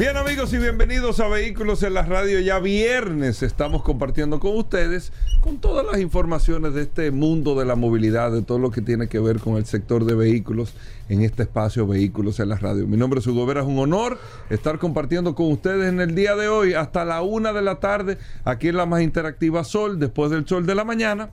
Bien amigos y bienvenidos a Vehículos en la Radio. Ya viernes estamos compartiendo con ustedes con todas las informaciones de este mundo de la movilidad, de todo lo que tiene que ver con el sector de vehículos en este espacio Vehículos en la Radio. Mi nombre es Hugo Vera, es un honor estar compartiendo con ustedes en el día de hoy hasta la una de la tarde aquí en la más interactiva Sol, después del sol de la mañana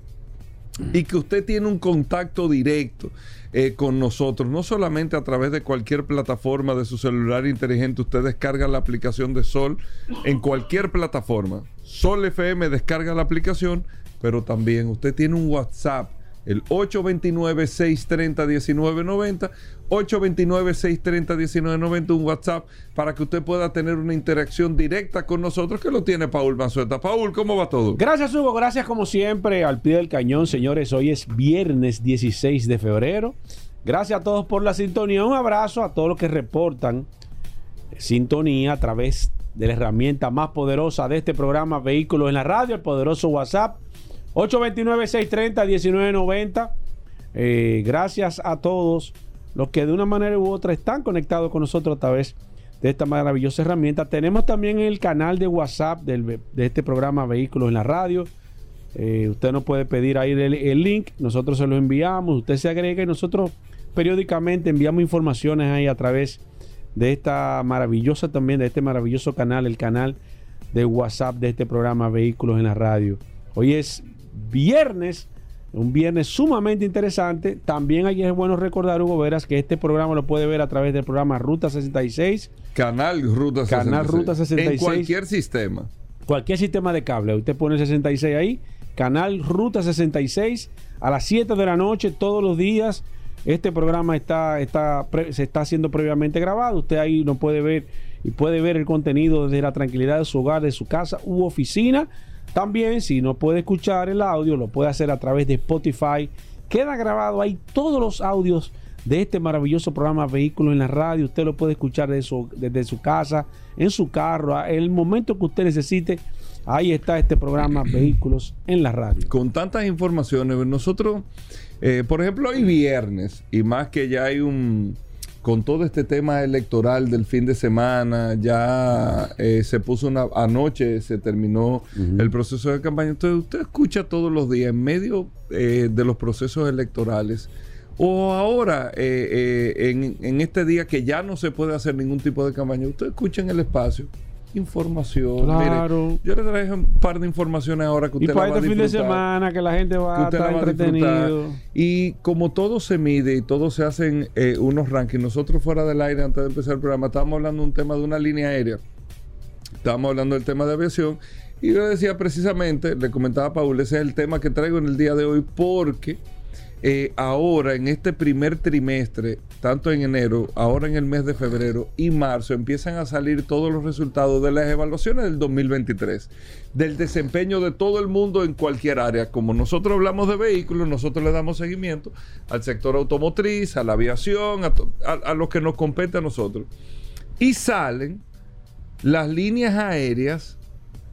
y que usted tiene un contacto directo eh, con nosotros, no solamente a través de cualquier plataforma de su celular inteligente, usted descarga la aplicación de Sol en cualquier plataforma. Sol FM descarga la aplicación, pero también usted tiene un WhatsApp el 829-630-1990, 829-630-1990, un WhatsApp para que usted pueda tener una interacción directa con nosotros, que lo tiene Paul Manzueta. Paul, ¿cómo va todo? Gracias, Hugo. Gracias, como siempre, al pie del cañón, señores. Hoy es viernes 16 de febrero. Gracias a todos por la sintonía. Un abrazo a todos los que reportan sintonía a través de la herramienta más poderosa de este programa, Vehículos en la Radio, el poderoso WhatsApp 829-630-1990. Eh, gracias a todos los que de una manera u otra están conectados con nosotros a través de esta maravillosa herramienta. Tenemos también el canal de WhatsApp de este programa Vehículos en la Radio. Eh, usted nos puede pedir ahí el, el, link, nosotros se lo enviamos, usted se agrega y nosotros periódicamente enviamos informaciones ahí a través de esta maravillosa también, de este maravilloso canal, el canal de WhatsApp de este programa Vehículos en la Radio. Hoy es viernes, un viernes sumamente interesante. También aquí es bueno recordar, Hugo Veras, que este programa lo puede ver a través del programa Ruta 66. Canal Ruta 66. Canal Ruta 66. En cualquier sistema. Cualquier sistema de cable. Usted pone 66 ahí. Canal Ruta 66 a las 7 de la noche todos los días. Este programa está, está, se está haciendo previamente grabado. Usted ahí no puede ver y puede ver el contenido desde la tranquilidad de su hogar, de su casa u oficina. También, si no puede escuchar el audio, lo puede hacer a través de Spotify. Queda grabado ahí todos los audios de este maravilloso programa Vehículos en la Radio. Usted lo puede escuchar desde su, desde su casa, en su carro, en el momento que usted necesite. Ahí está este programa Vehículos en la Radio. Con tantas informaciones, nosotros, eh, por ejemplo, hoy viernes, y más que ya hay un, con todo este tema electoral del fin de semana, ya eh, se puso una, anoche se terminó uh -huh. el proceso de campaña. Entonces usted escucha todos los días en medio eh, de los procesos electorales o ahora eh, en, en, este día que ya no se puede hacer ningún tipo de campaña, usted escucha en el espacio información. Claro. Mire, yo le traje un par de informaciones ahora que usted y para la va este a fin de semana que la gente va a estar a entretenido. Y como todo se mide y todo se hacen eh, unos rankings, nosotros fuera del aire, antes de empezar el programa, estábamos hablando de un tema de una línea aérea. Estábamos hablando del tema de aviación. Y yo decía precisamente, le comentaba a Paul, ese es el tema que traigo en el día de hoy, porque eh, ahora en este primer trimestre, tanto en enero, ahora en el mes de febrero y marzo, empiezan a salir todos los resultados de las evaluaciones del 2023, del desempeño de todo el mundo en cualquier área. Como nosotros hablamos de vehículos, nosotros le damos seguimiento al sector automotriz, a la aviación, a, a lo que nos compete a nosotros. Y salen las líneas aéreas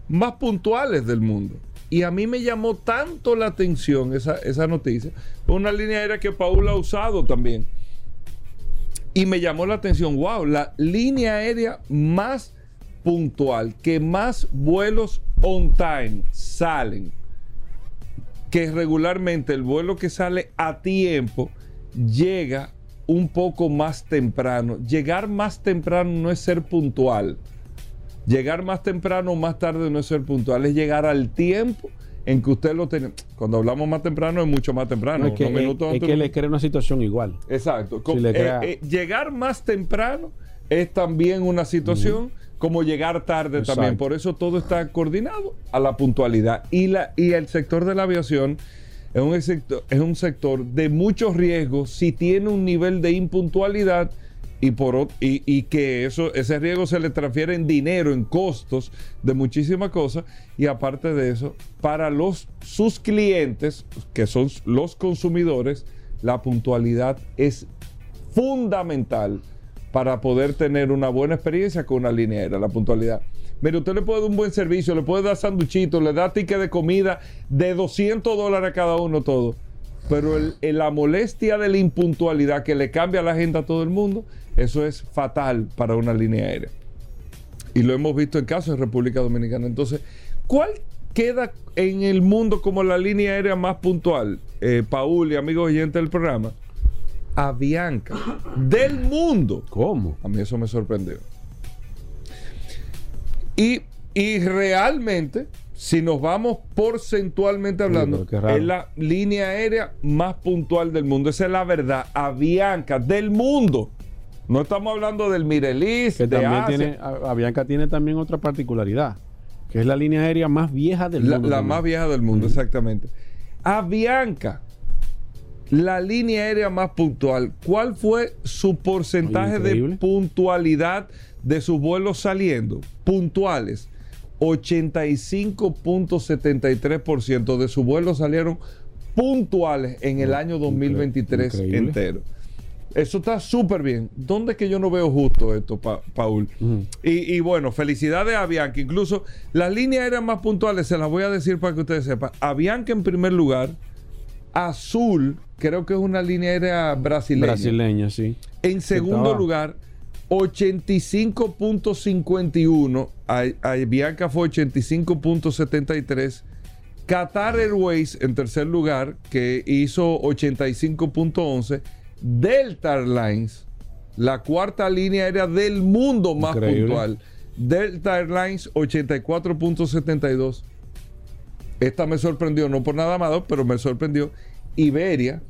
más puntuales del mundo. Y a mí me llamó tanto la atención esa, esa noticia. Una línea aérea que Paula ha usado también. Y me llamó la atención, wow, la línea aérea más puntual, que más vuelos on time salen, que regularmente el vuelo que sale a tiempo llega un poco más temprano. Llegar más temprano no es ser puntual. Llegar más temprano o más tarde no es ser puntual, es llegar al tiempo en que usted lo tiene. Cuando hablamos más temprano es mucho más temprano. No, es que, unos minutos es- es antes, que le crea una situación igual. Exacto. Si eh, crea- eh, llegar más temprano es también una situación como llegar tarde Exacto. también. Por eso todo está coordinado a la puntualidad. Y, la, y el sector de la aviación es un sector, es un sector de muchos riesgos si tiene un nivel de impuntualidad y, por, y, y que eso, ese riesgo se le transfiere en dinero, en costos de muchísimas cosas. Y aparte de eso, para los, sus clientes, que son los consumidores, la puntualidad es fundamental para poder tener una buena experiencia con una línea la puntualidad. Mire, usted le puede dar un buen servicio, le puede dar sanduchitos, le da ticket de comida de 200 dólares a cada uno todo. Pero el- el- la molestia de la impuntualidad que le cambia la agenda a todo el mundo, eso es fatal para una línea aérea. Y lo hemos visto en casos en República Dominicana. Entonces, ¿cuál queda en el mundo como la línea aérea más puntual? Eh, Paul y amigos oyentes del programa. Avianca. Del mundo. ¿Cómo? A mí eso me sorprendió. Y, y realmente, si nos vamos porcentualmente hablando, es la línea aérea más puntual del mundo. Esa es la verdad. Avianca, del mundo. No estamos hablando del Mirelis, Que de también Asia. tiene, Avianca tiene también otra particularidad, que es la línea aérea más vieja del La, mundo. la también. más vieja del mundo, exactamente. Avianca, la línea aérea más puntual. ¿Cuál fue su porcentaje Oye, de puntualidad de sus vuelos saliendo? Puntuales. 85.73% de sus vuelos salieron puntuales en el año 2023 increíble. entero. Eso está súper bien. ¿Dónde es que yo no veo justo esto, Pa- Paul? Y, y bueno, felicidades a Avianca. Incluso las líneas aéreas más puntuales se las voy a decir para que ustedes sepan. Avianca en primer lugar. Azul, creo que es una línea aérea brasileña. Brasileña, sí. En segundo estaba- lugar, 85.51. A- Avianca fue 85.73. Qatar Airways en tercer lugar, que hizo 85.11. Delta Airlines, la cuarta línea aérea del mundo más Increíble. puntual. Delta Airlines, 84.72. Esta me sorprendió, no por nada malo, pero me sorprendió. Iberia,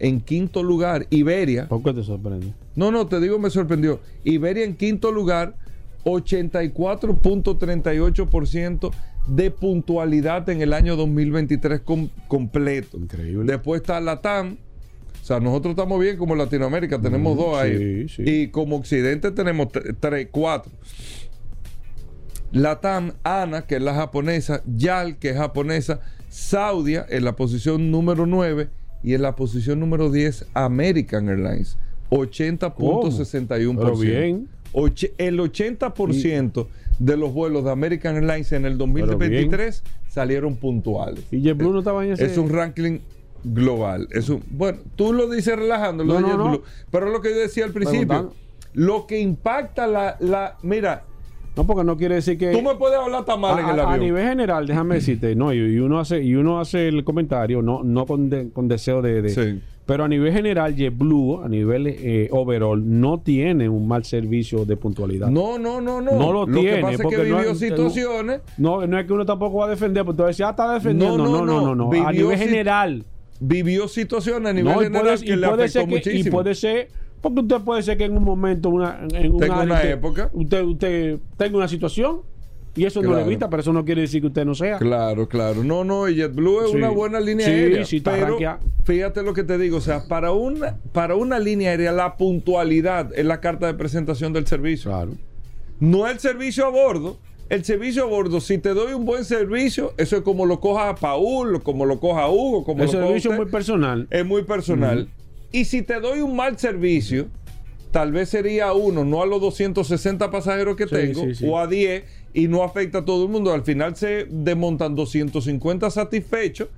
en quinto lugar. Iberia. ¿Por qué te sorprende? No, no, te digo, me sorprendió. Iberia en quinto lugar, 84.38% de puntualidad en el año 2023 com- completo. Increíble. Después está Latam. O sea, nosotros estamos bien como Latinoamérica, tenemos dos ahí. sí, sí. Y como Occidente tenemos tre- tres, cuatro. Latam, ANA, que es la japonesa, YAL, que es japonesa, Saudia en la posición número 9 y en la posición número 10 American Airlines, 80.61%. Pero bien. Oche- el 80% de los vuelos de American Airlines en el Pero 2023 salieron puntuales. Y JetBlue no estaba en ese. Es un ranking global. Es un, bueno, tú lo dices relajando, lo No, de no, JetBlue, no. pero lo que yo decía al principio. Lo que impacta la, la. Mira, No, porque no quiere decir que. tú me puedes hablar tan mal en a, el a- a avión. nivel general, déjame decirte, no, y, y uno hace y uno hace el comentario, no, no con, de- con deseo de, de- Sí. pero a nivel general, JetBlue, a nivel eh, overall, no tiene un mal servicio de puntualidad. No, no, no, no. No lo que tiene, pasa es que porque no vivió es- situaciones. No, no es que uno tampoco va a defender, porque tú decías, ah, está defendiendo. No, No, no, no, no. A nivel general. Vivió situaciones a nivel general puede, que y le afectó que, y muchísimo. puede ser, porque usted puede ser que en un momento, una, en un área una usted- época. Usted, usted tenga una situación y eso no le evita, pero eso no quiere decir que usted no sea. Claro, claro. No, no, y JetBlue es Sí. una buena línea Sí, aérea. sí, pero fíjate lo que te digo, o sea, para una, para una línea aérea la puntualidad es la carta de presentación del servicio. Claro. No el servicio a bordo. El servicio a bordo, si te doy un buen servicio, eso es como lo coja a Paul, como lo coja a Hugo, como El lo coja servicio es usted. muy personal. es muy personal. Y si te doy un mal servicio, tal vez sería uno, no a los 260 pasajeros que Sí, tengo, sí, sí. o a 10, y no afecta a todo el mundo. Al final se desmontan 250 satisfechos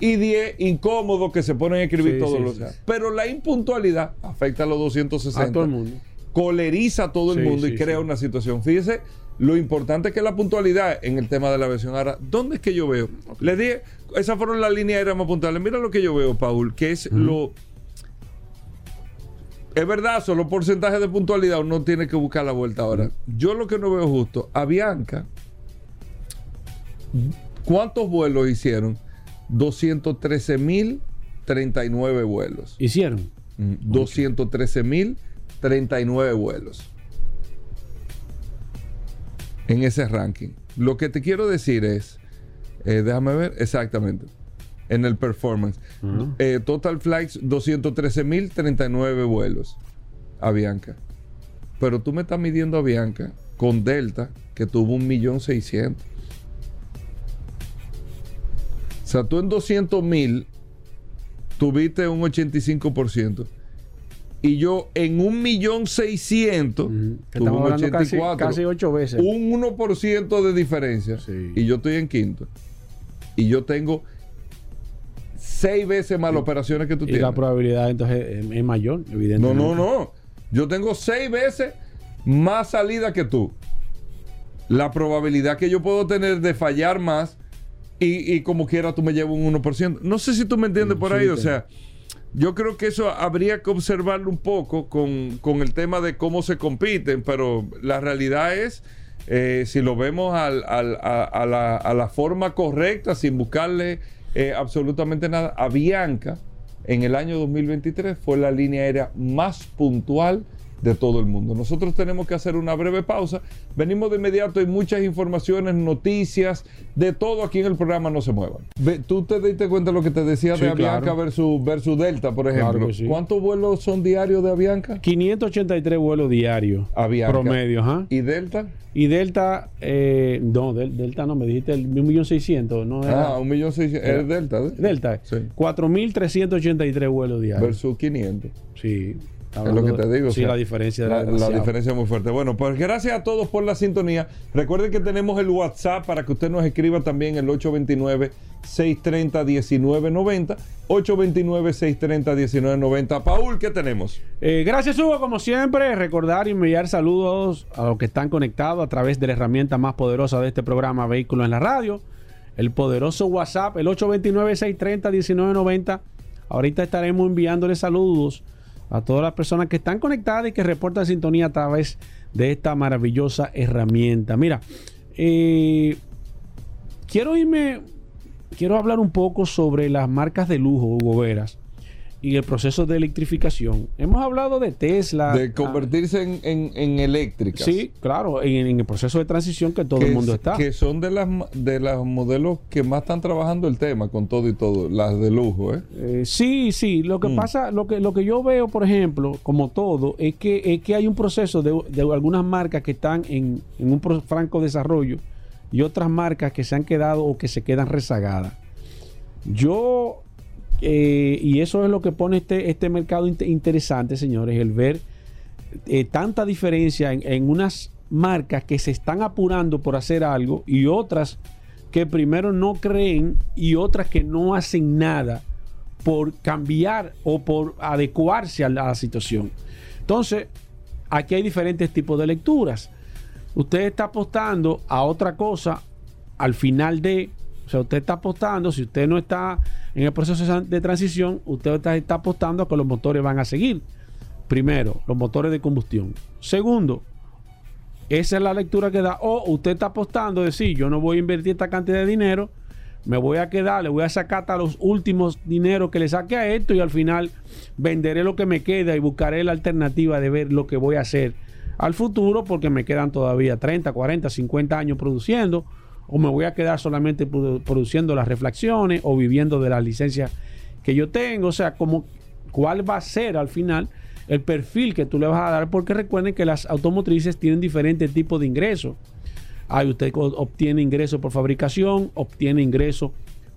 y 10 incómodos que se ponen a escribir todos los días. Pero la impuntualidad afecta a los 260. A todo el mundo. Coleriza a todo el mundo y crea una situación. Fíjese lo importante que es la puntualidad en el tema de la aviación. Ahora, ¿dónde es que yo veo? Le dije, esas fueron las líneas aéreas más puntuales. Mira lo que yo veo, Paul, que es lo. Es verdad, solo porcentaje de puntualidad uno tiene que buscar la vuelta ahora. Yo lo que no veo justo, Avianca, ¿cuántos vuelos hicieron? 213.039 vuelos. Hicieron. 213.039 vuelos en ese ranking. Lo que te quiero decir es, eh, déjame ver exactamente, en el performance. Ujú. Eh, total flights, 213.039 vuelos a Bianca. Pero tú me estás midiendo a Bianca con Delta, que tuvo 1.600.000. O sea, tú en 200.000 tuviste un 85%. y yo en un millón seiscientos, Ujú. Que tuve estamos un hablando casi, 84, casi ocho veces. un 1% de diferencia Sí. y yo estoy en quinto. Y yo tengo seis veces más las operaciones que tú y tienes. la probabilidad entonces es, mayor, No, evidentemente. no, no. Yo tengo seis veces más salida que tú. La probabilidad que yo puedo tener de fallar más y, y como quiera tú me llevas un 1%. No sé si tú me entiendes por ahí. O sea, yo creo que eso habría que observarlo un poco con, con el tema de cómo se compiten, pero la realidad es, eh, si lo vemos al- al- a, a la, a la forma correcta, sin buscarle eh, absolutamente nada, a Bianca en el año 2023 fue la línea aérea más puntual de todo el mundo. Nosotros tenemos que hacer una breve pausa. Venimos de inmediato, hay muchas informaciones, noticias, de todo aquí en el programa, no se muevan. Tú te diste cuenta de lo que te decía Sí, de Avianca claro. versus, versus Delta, por ejemplo. sí. ¿Cuántos vuelos son diarios de Avianca? 583 vuelos diarios. Avianca. Promedio, ajá. ¿Y Delta? Y Delta, eh, no, Del- Delta no, me dijiste el 1.600.000, no era. Ah, un millón seiscientos. Era- Es Delta, ¿eh? Delta, Sí. 4.383 vuelos diarios. Versus 500. Sí. Es lo que te de- digo. o Sí, sea, la diferencia de la, la diferencia es muy fuerte. Bueno, pues gracias a todos por la sintonía. Recuerden que tenemos el WhatsApp para que usted nos escriba también el 829-630-1990. 829-630-1990. Paul, ¿qué tenemos? Eh, gracias, Hugo. Como siempre, recordar y enviar saludos a los que están conectados a través de la herramienta más poderosa de este programa, Vehículos en la Radio. El poderoso WhatsApp, el 829-630-1990. Ahorita estaremos enviándole saludos a todas las personas que están conectadas y que reportan sintonía a través de esta maravillosa herramienta. Mira, eh, quiero irme, quiero hablar un poco sobre las marcas de lujo, Hugo Veras, y el proceso de electrificación. Hemos hablado de Tesla. De convertirse en, en, en ah, eléctricas. sí, claro, en, en el proceso de transición que todo que el mundo es- está. Que son de las de los modelos que más están trabajando el tema con todo y todo, las de lujo, ¿eh? Eh, sí, sí. Lo que Mm. pasa, lo que, lo que yo veo, por ejemplo, como todo, es que, es que hay un proceso de, de algunas marcas que están en, en un franco desarrollo y otras marcas que se han quedado o que se quedan rezagadas. Yo, eh, y eso es lo que pone este, este mercado inte- interesante, señores, el ver eh, tanta diferencia en, en unas marcas que se están apurando por hacer algo y otras que primero no creen y otras que no hacen nada por cambiar o por adecuarse a la, a la situación. Entonces, aquí hay diferentes tipos de lecturas. Usted está apostando a otra cosa al final de, o sea, usted está apostando, si usted no está en el proceso de transición, usted está, apostando a que los motores van a seguir. Primero, los motores de combustión. Segundo, esa es la lectura que da. O usted está apostando, decir, yo no voy a invertir esta cantidad de dinero, me voy a quedar, le voy a sacar hasta los últimos dineros que le saque a esto y al final venderé lo que me queda y buscaré la alternativa de ver lo que voy a hacer al futuro porque me quedan todavía 30, 40, 50 años produciendo o me voy a quedar solamente produ- produciendo las reflexiones o viviendo de las licencias que yo tengo, o sea, como cuál va a ser al final el perfil que tú le vas a dar, porque recuerden que las automotrices tienen diferentes tipos de ingresos. Ahí usted obtiene ingresos por fabricación, obtiene ingresos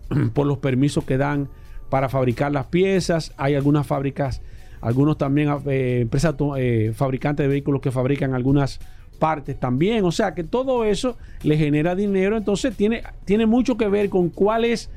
por los permisos que dan para fabricar las piezas. Hay algunas fábricas, algunos también eh, empresas eh, fabricantes de vehículos que fabrican algunas partes también. O sea que todo eso le genera dinero. Entonces tiene, tiene mucho que ver con cuál es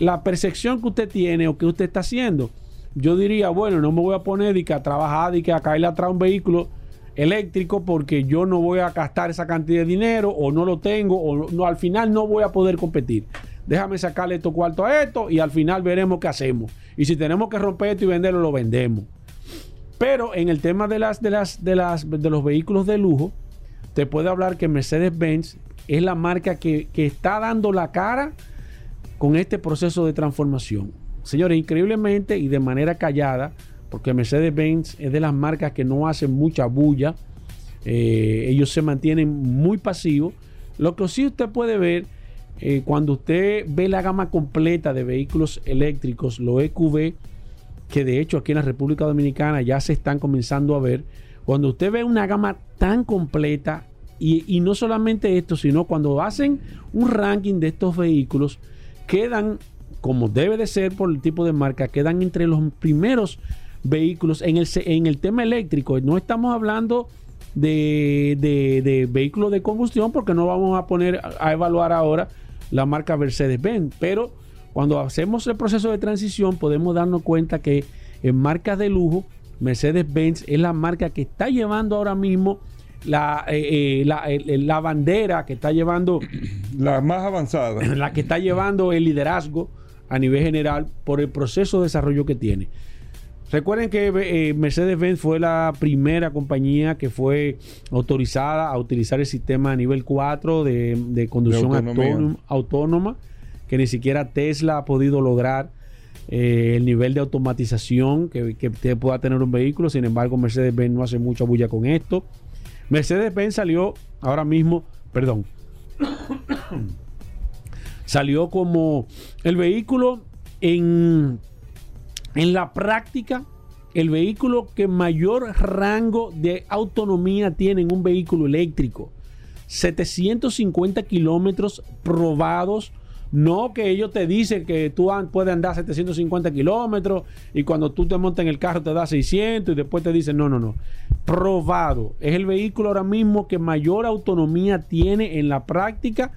la percepción que usted tiene o que usted está haciendo. Yo diría, bueno, no me voy a poner y que a trabajar y que a caerle atrás un vehículo eléctrico porque yo no voy a gastar esa cantidad de dinero o no lo tengo o no, al final no voy a poder competir. Déjame sacarle estos cuartos a esto y al final veremos qué hacemos. Y si tenemos que romper esto y venderlo, lo vendemos. Pero en el tema de las de las de las de los vehículos de lujo, te puede hablar que Mercedes-Benz es la marca que, que está dando la cara con este proceso de transformación. Señores, increíblemente y de manera callada, porque Mercedes-Benz es de las marcas que no hacen mucha bulla, eh, ellos se mantienen muy pasivos. Lo que sí usted puede ver eh, cuando usted ve la gama completa de vehículos eléctricos, los EQV, que de hecho aquí en la República Dominicana ya se están comenzando a ver, cuando usted ve una gama tan completa, y, no solamente esto, sino cuando hacen un ranking de estos vehículos, quedan, como debe de ser por el tipo de marca, quedan entre los primeros vehículos. En el, en el tema eléctrico, no estamos hablando de, de, vehículos de combustión porque no vamos a poner a evaluar ahora la marca Mercedes-Benz, pero cuando hacemos el proceso de transición podemos darnos cuenta que en marcas de lujo, Mercedes-Benz es la marca que está llevando ahora mismo la, eh, eh, la, bandera, que está llevando... La más avanzada. La que está llevando el liderazgo a nivel general por el proceso de desarrollo que tiene. Recuerden que eh, Mercedes-Benz fue la primera compañía que fue autorizada a utilizar el sistema a nivel 4 de, conducción autónoma, que ni siquiera Tesla ha podido lograr eh, el nivel de automatización que, que pueda tener un vehículo. Sin embargo, Mercedes-Benz no hace mucha bulla con esto. Mercedes-Benz salió ahora mismo, perdón, salió como el vehículo en en la práctica, el vehículo que mayor rango de autonomía tiene en un vehículo eléctrico. 750 kilómetros probados. No que ellos te dicen que tú puedes andar 750 kilómetros y cuando tú te montas en el carro te da 600 y después te dicen no, no, no. Probado. Es el vehículo ahora mismo que mayor autonomía tiene en la práctica.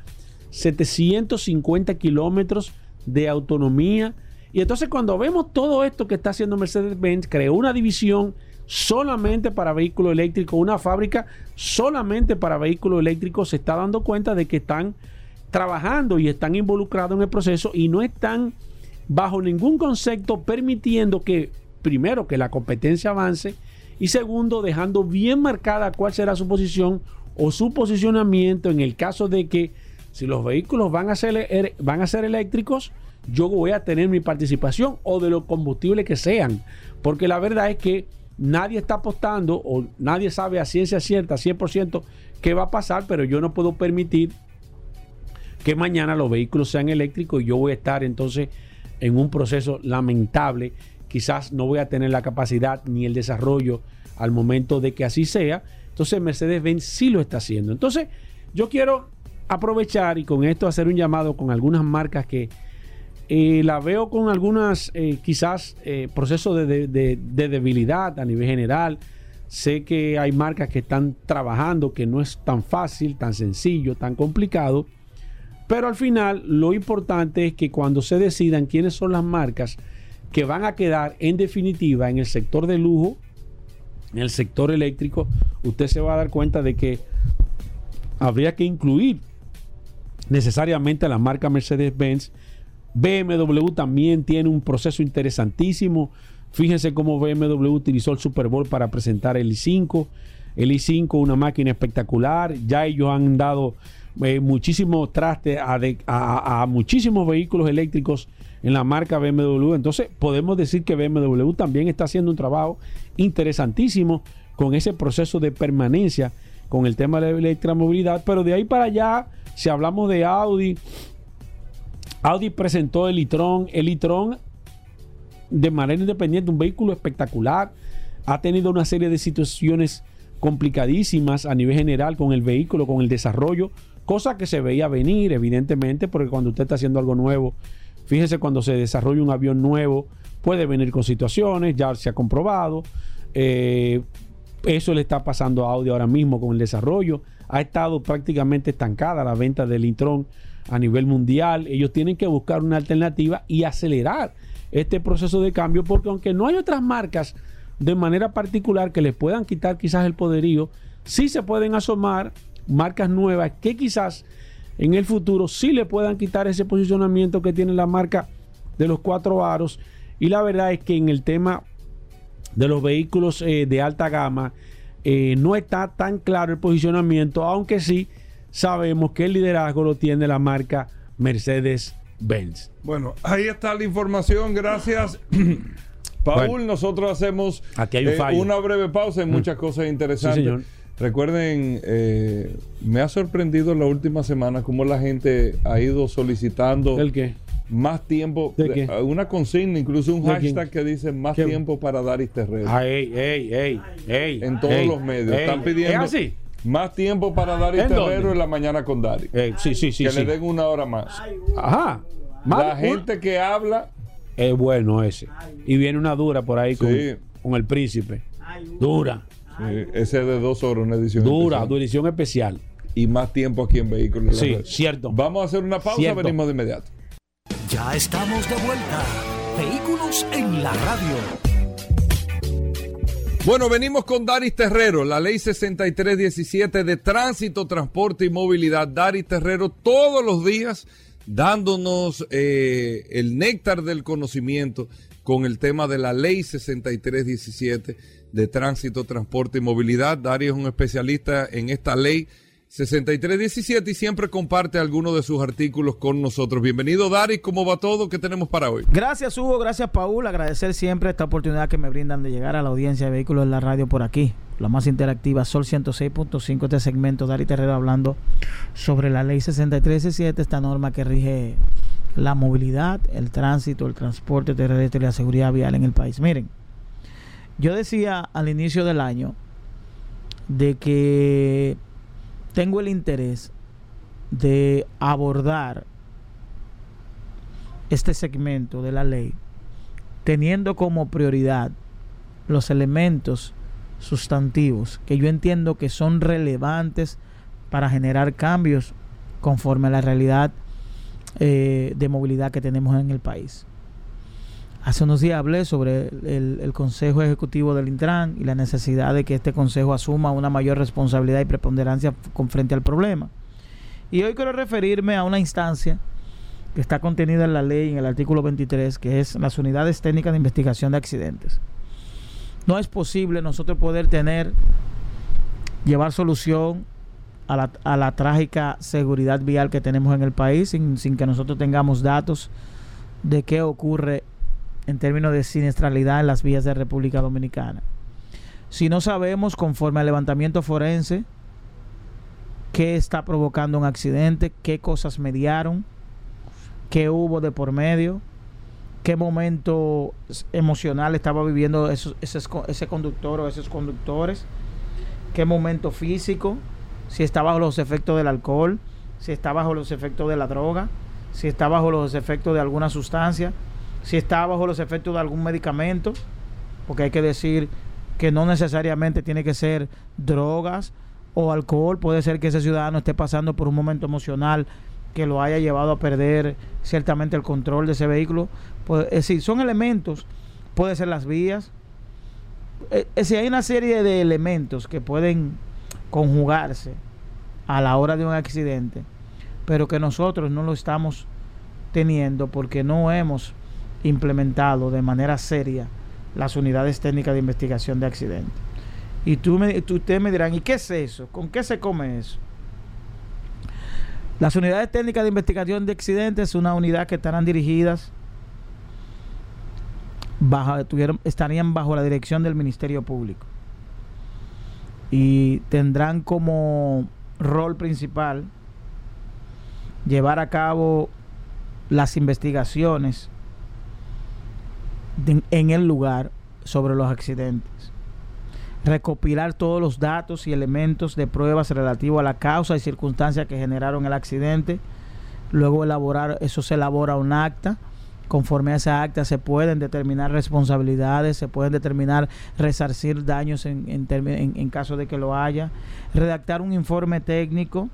750 kilómetros de autonomía y entonces cuando vemos todo esto que está haciendo Mercedes-Benz, creó una división solamente para vehículos eléctricos, una fábrica solamente para vehículos eléctricos, se está dando cuenta de que están trabajando y están involucrados en el proceso y no están bajo ningún concepto permitiendo que, primero, que la competencia avance y segundo, dejando bien marcada cuál será su posición o su posicionamiento en el caso de que si los vehículos van a ser, er, van a ser eléctricos, yo voy a tener mi participación o de los combustibles que sean. Porque la verdad es que nadie está apostando o nadie sabe a ciencia cierta, 100%, qué va a pasar, pero yo no puedo permitir que mañana los vehículos sean eléctricos y yo voy a estar entonces en un proceso lamentable. Quizás no voy a tener la capacidad ni el desarrollo al momento de que así sea. Entonces Mercedes-Benz sí lo está haciendo. Entonces yo quiero aprovechar y con esto hacer un llamado con algunas marcas que la veo con algunas, eh, quizás, eh, procesos de, debilidad a nivel general. Sé que hay marcas que están trabajando, que no es tan fácil, tan sencillo, tan complicado. Pero al final lo importante es que cuando se decidan quiénes son las marcas que van a quedar en definitiva en el sector de lujo, en el sector eléctrico, usted se va a dar cuenta de que habría que incluir necesariamente a la marca Mercedes-Benz BMW también tiene un proceso interesantísimo. Fíjense cómo BMW utilizó el Super Bowl para presentar el i5. El i5, una máquina espectacular. Ya ellos han dado eh, muchísimo traste a, muchísimos vehículos eléctricos en la marca BMW. Entonces podemos decir que BMW también está haciendo un trabajo interesantísimo con ese proceso de permanencia con el tema de la electromovilidad. Pero de ahí para allá, si hablamos de Audi, Audi presentó el e-tron. El e-tron de manera independiente, un vehículo espectacular. Ha tenido una serie de situaciones complicadísimas a nivel general con el vehículo, con el desarrollo, cosa que se veía venir, evidentemente, porque cuando usted está haciendo algo nuevo, fíjese cuando se desarrolla un avión nuevo, puede venir con situaciones, ya se ha comprobado. Eh, eso le está pasando a Audi ahora mismo con el desarrollo. Ha estado prácticamente estancada la venta del Intron a nivel mundial. Ellos tienen que buscar una alternativa y acelerar este proceso de cambio porque aunque no hay otras marcas de manera particular que les puedan quitar quizás el poderío, sí se pueden asomar marcas nuevas que quizás en el futuro sí le puedan quitar ese posicionamiento que tiene la marca de los cuatro aros. Y la verdad es que en el tema de los vehículos eh, de alta gama eh, no está tan claro el posicionamiento, aunque sí sabemos que el liderazgo lo tiene la marca Mercedes-Benz. Bueno, ahí está la información. Gracias. Paul, nosotros hacemos eh, una breve pausa en mm. muchas cosas interesantes. Recuerden, eh, me ha sorprendido la última semana cómo la gente ha ido solicitando ¿El qué? más tiempo. ¿De Una consigna, incluso un hashtag que dice más tiempo para dar este reto. Ay, ey, ey, ey, en todos los medios. Están pidiendo. ¿Es así? Más tiempo para Dari Terrero en la mañana con Dari. Eh, sí, sí, sí. Que le den una hora más. Ajá. la gente que habla. Es bueno ese. Y viene una dura por ahí. Sí. con el príncipe. Dura. Ese de dos horas, una edición Dura, especial. edición especial. Y más tiempo aquí en Vehículos. Sí, cierto. Vamos a hacer una pausa, venimos de inmediato. Ya estamos de vuelta. Vehículos en la radio. Bueno, venimos con Daris Terrero, la ley 6317 de tránsito, transporte y movilidad. Daris Terrero todos los días dándonos eh, el néctar del conocimiento con el tema de la ley 6317 de tránsito, transporte y movilidad. Daris es un especialista en esta ley 6317 y siempre comparte algunos de sus artículos con nosotros. Bienvenido, Dari. ¿Cómo va todo? ¿Qué tenemos para hoy? Gracias, Hugo. Gracias, Paul. Agradecer siempre esta oportunidad que me brindan de llegar a la audiencia de vehículos en la radio por aquí. La más interactiva, Sol 106.5, este segmento. Dari Terrero hablando sobre la ley 6317, esta norma que rige la movilidad, el tránsito, el transporte terrestre y la seguridad vial en el país. Miren, yo decía al inicio del año de que tengo el interés de abordar este segmento de la ley teniendo como prioridad los elementos sustantivos que yo entiendo que son relevantes para generar cambios conforme a la realidad eh, de movilidad que tenemos en el país. Hace unos días hablé sobre el, Consejo Ejecutivo del Intran y la necesidad de que este Consejo asuma una mayor responsabilidad y preponderancia con frente al problema. Y hoy quiero referirme a una instancia que está contenida en la ley, en el artículo 23, que es las unidades técnicas de investigación de accidentes. No es posible nosotros poder tener, llevar solución a la, trágica seguridad vial que tenemos en el país sin, sin que nosotros tengamos datos de qué ocurre en términos de siniestralidad en las vías de República Dominicana. Si no sabemos, conforme al levantamiento forense, qué está provocando un accidente, qué cosas mediaron, qué hubo de por medio, qué momento emocional estaba viviendo ese, ese conductor o esos conductores, qué momento físico, si está bajo los efectos del alcohol, si está bajo los efectos de la droga, si está bajo los efectos de alguna sustancia si está bajo los efectos de algún medicamento, porque hay que decir que no necesariamente tiene que ser drogas o alcohol, puede ser que ese ciudadano esté pasando por un momento emocional que lo haya llevado a perder ciertamente el control de ese vehículo. Pues, es decir, son elementos, puede ser las vías, es decir, hay una serie de elementos que pueden conjugarse a la hora de un accidente, pero que nosotros no lo estamos teniendo porque no hemos implementado de manera seria las unidades técnicas de investigación de accidentes. Y tú me, ustedes me dirán, ¿y qué es eso? ¿Con qué se come eso? Las unidades técnicas de investigación de accidentes es una unidad que estarán dirigidas, bajo, tuvieron, estarían bajo la dirección del Ministerio Público y tendrán como rol principal llevar a cabo las investigaciones en el lugar sobre los accidentes. Recopilar todos los datos y elementos de pruebas relativos a la causa y circunstancias que generaron el accidente. Luego elaborar, eso se elabora un acta. Conforme a esa acta se pueden determinar responsabilidades, se pueden determinar resarcir daños en, en caso de que lo haya. Redactar un informe técnico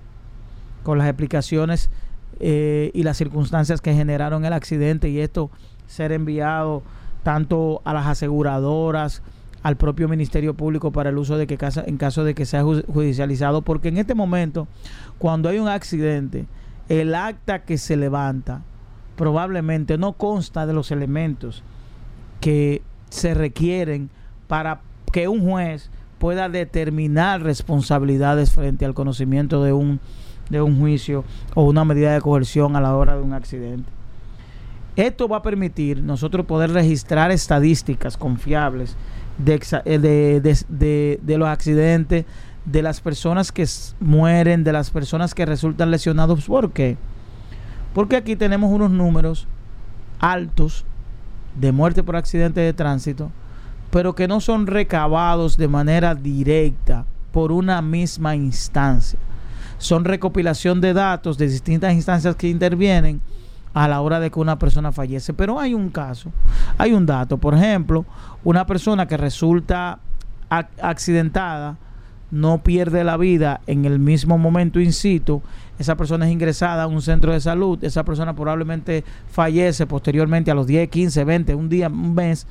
con las explicaciones eh, y las circunstancias que generaron el accidente y esto ser enviado tanto a las aseguradoras, al propio Ministerio Público para el uso de que en caso de que sea judicializado, porque en este momento, cuando hay un accidente, el acta que se levanta probablemente no consta de los elementos que se requieren para que un juez pueda determinar responsabilidades frente al conocimiento de un, de un juicio o una medida de coerción a la hora de un accidente. Esto va a permitir nosotros poder registrar estadísticas confiables eh, de, de, los accidentes, de las personas que mueren, de las personas que resultan lesionados. ¿Por qué? Porque aquí tenemos unos números altos de muerte por accidente de tránsito, pero que no son recabados de manera directa por una misma instancia. Son recopilación de datos de distintas instancias que intervienen a la hora de que una persona fallece. Pero hay un caso, hay un dato. Por ejemplo, una persona que resulta ac- accidentada no pierde la vida en el mismo momento in situ, esa persona es ingresada a un centro de salud, esa persona probablemente fallece posteriormente a los 10, 15, 20, un día, un mes,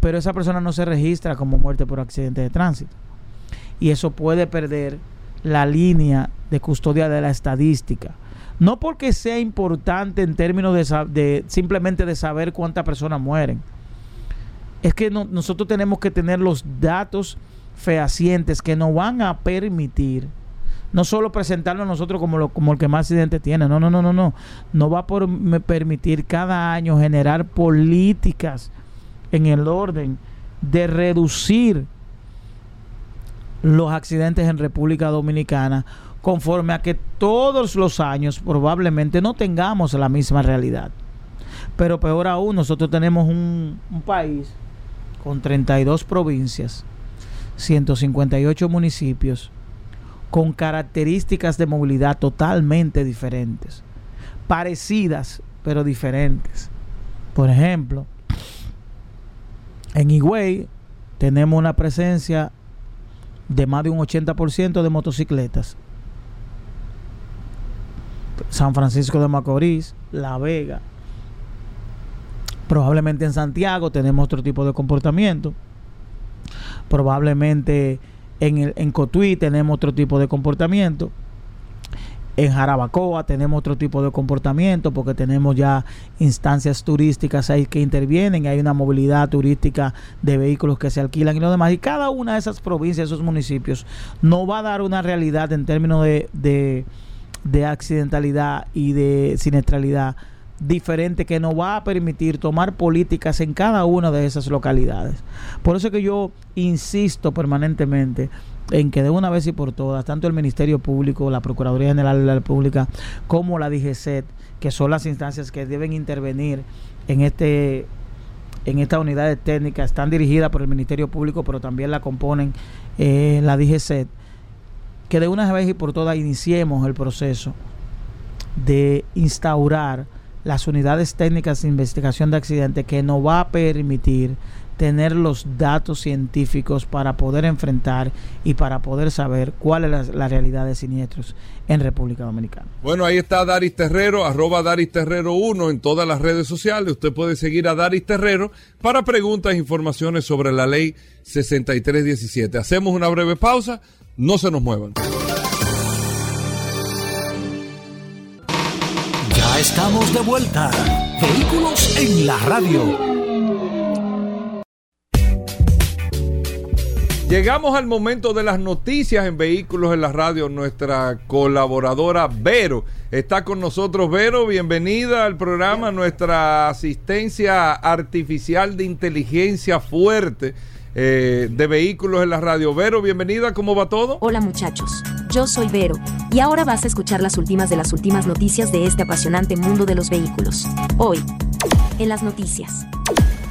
pero esa persona no se registra como muerte por accidente de tránsito. Y eso puede perder la línea de custodia de la estadística. No porque sea importante en términos de, simplemente de saber cuántas personas mueren. Es que no- nosotros tenemos que tener los datos fehacientes que nos van a permitir no solo presentarlo a nosotros como, el que más accidentes tiene, no, no, no, no, no. No va a permitir cada año generar políticas en el orden de reducir los accidentes en República Dominicana conforme a que todos los años probablemente no tengamos la misma realidad. Pero peor aún, nosotros tenemos un, país con 32 provincias, 158 municipios, con características de movilidad totalmente diferentes, parecidas pero diferentes. Por ejemplo, en Higüey tenemos una presencia de más de un 80% de motocicletas. San Francisco de Macorís, La Vega. Probablemente en Santiago tenemos otro tipo de comportamiento. Probablemente en, el, en Cotuí tenemos otro tipo de comportamiento. En Jarabacoa tenemos otro tipo de comportamiento porque tenemos ya instancias turísticas ahí que intervienen hay una movilidad turística de vehículos que se alquilan y lo demás. Y cada una de esas provincias, esos municipios, no va a dar una realidad en términos de, de, de accidentalidad y de siniestralidad diferente que nos va a permitir tomar políticas en cada una de esas localidades. Por eso es que yo insisto permanentemente en que de una vez y por todas, tanto el Ministerio Público, la Procuraduría General de la República, como la DGCET, que son las instancias que deben intervenir en este en estas unidades técnicas, están dirigidas por el Ministerio Público, pero también la componen eh, la DGCET, que de una vez y por todas iniciemos el proceso de instaurar las unidades técnicas de investigación de accidentes que nos va a permitir tener los datos científicos para poder enfrentar y para poder saber cuál es la, la, realidad de siniestros en República Dominicana. Bueno, ahí está Daris Terrero, arroba Daris Terrero 1 en todas las redes sociales. Usted puede seguir a Daris Terrero para preguntas e informaciones sobre la ley 6317. Hacemos una breve pausa, no se nos muevan. Ya estamos de vuelta. Vehículos en la radio. Llegamos al momento de las noticias en Vehículos en la Radio. Nuestra colaboradora Vero está con nosotros. Vero, bienvenida al programa. Nuestra asistencia artificial de inteligencia fuerte eh, de Vehículos en la Radio. Vero, bienvenida. ¿Cómo va todo? Hola muchachos. Yo soy Vero, y ahora vas a escuchar las últimas de las últimas noticias de este apasionante mundo de los vehículos. Hoy, en las noticias.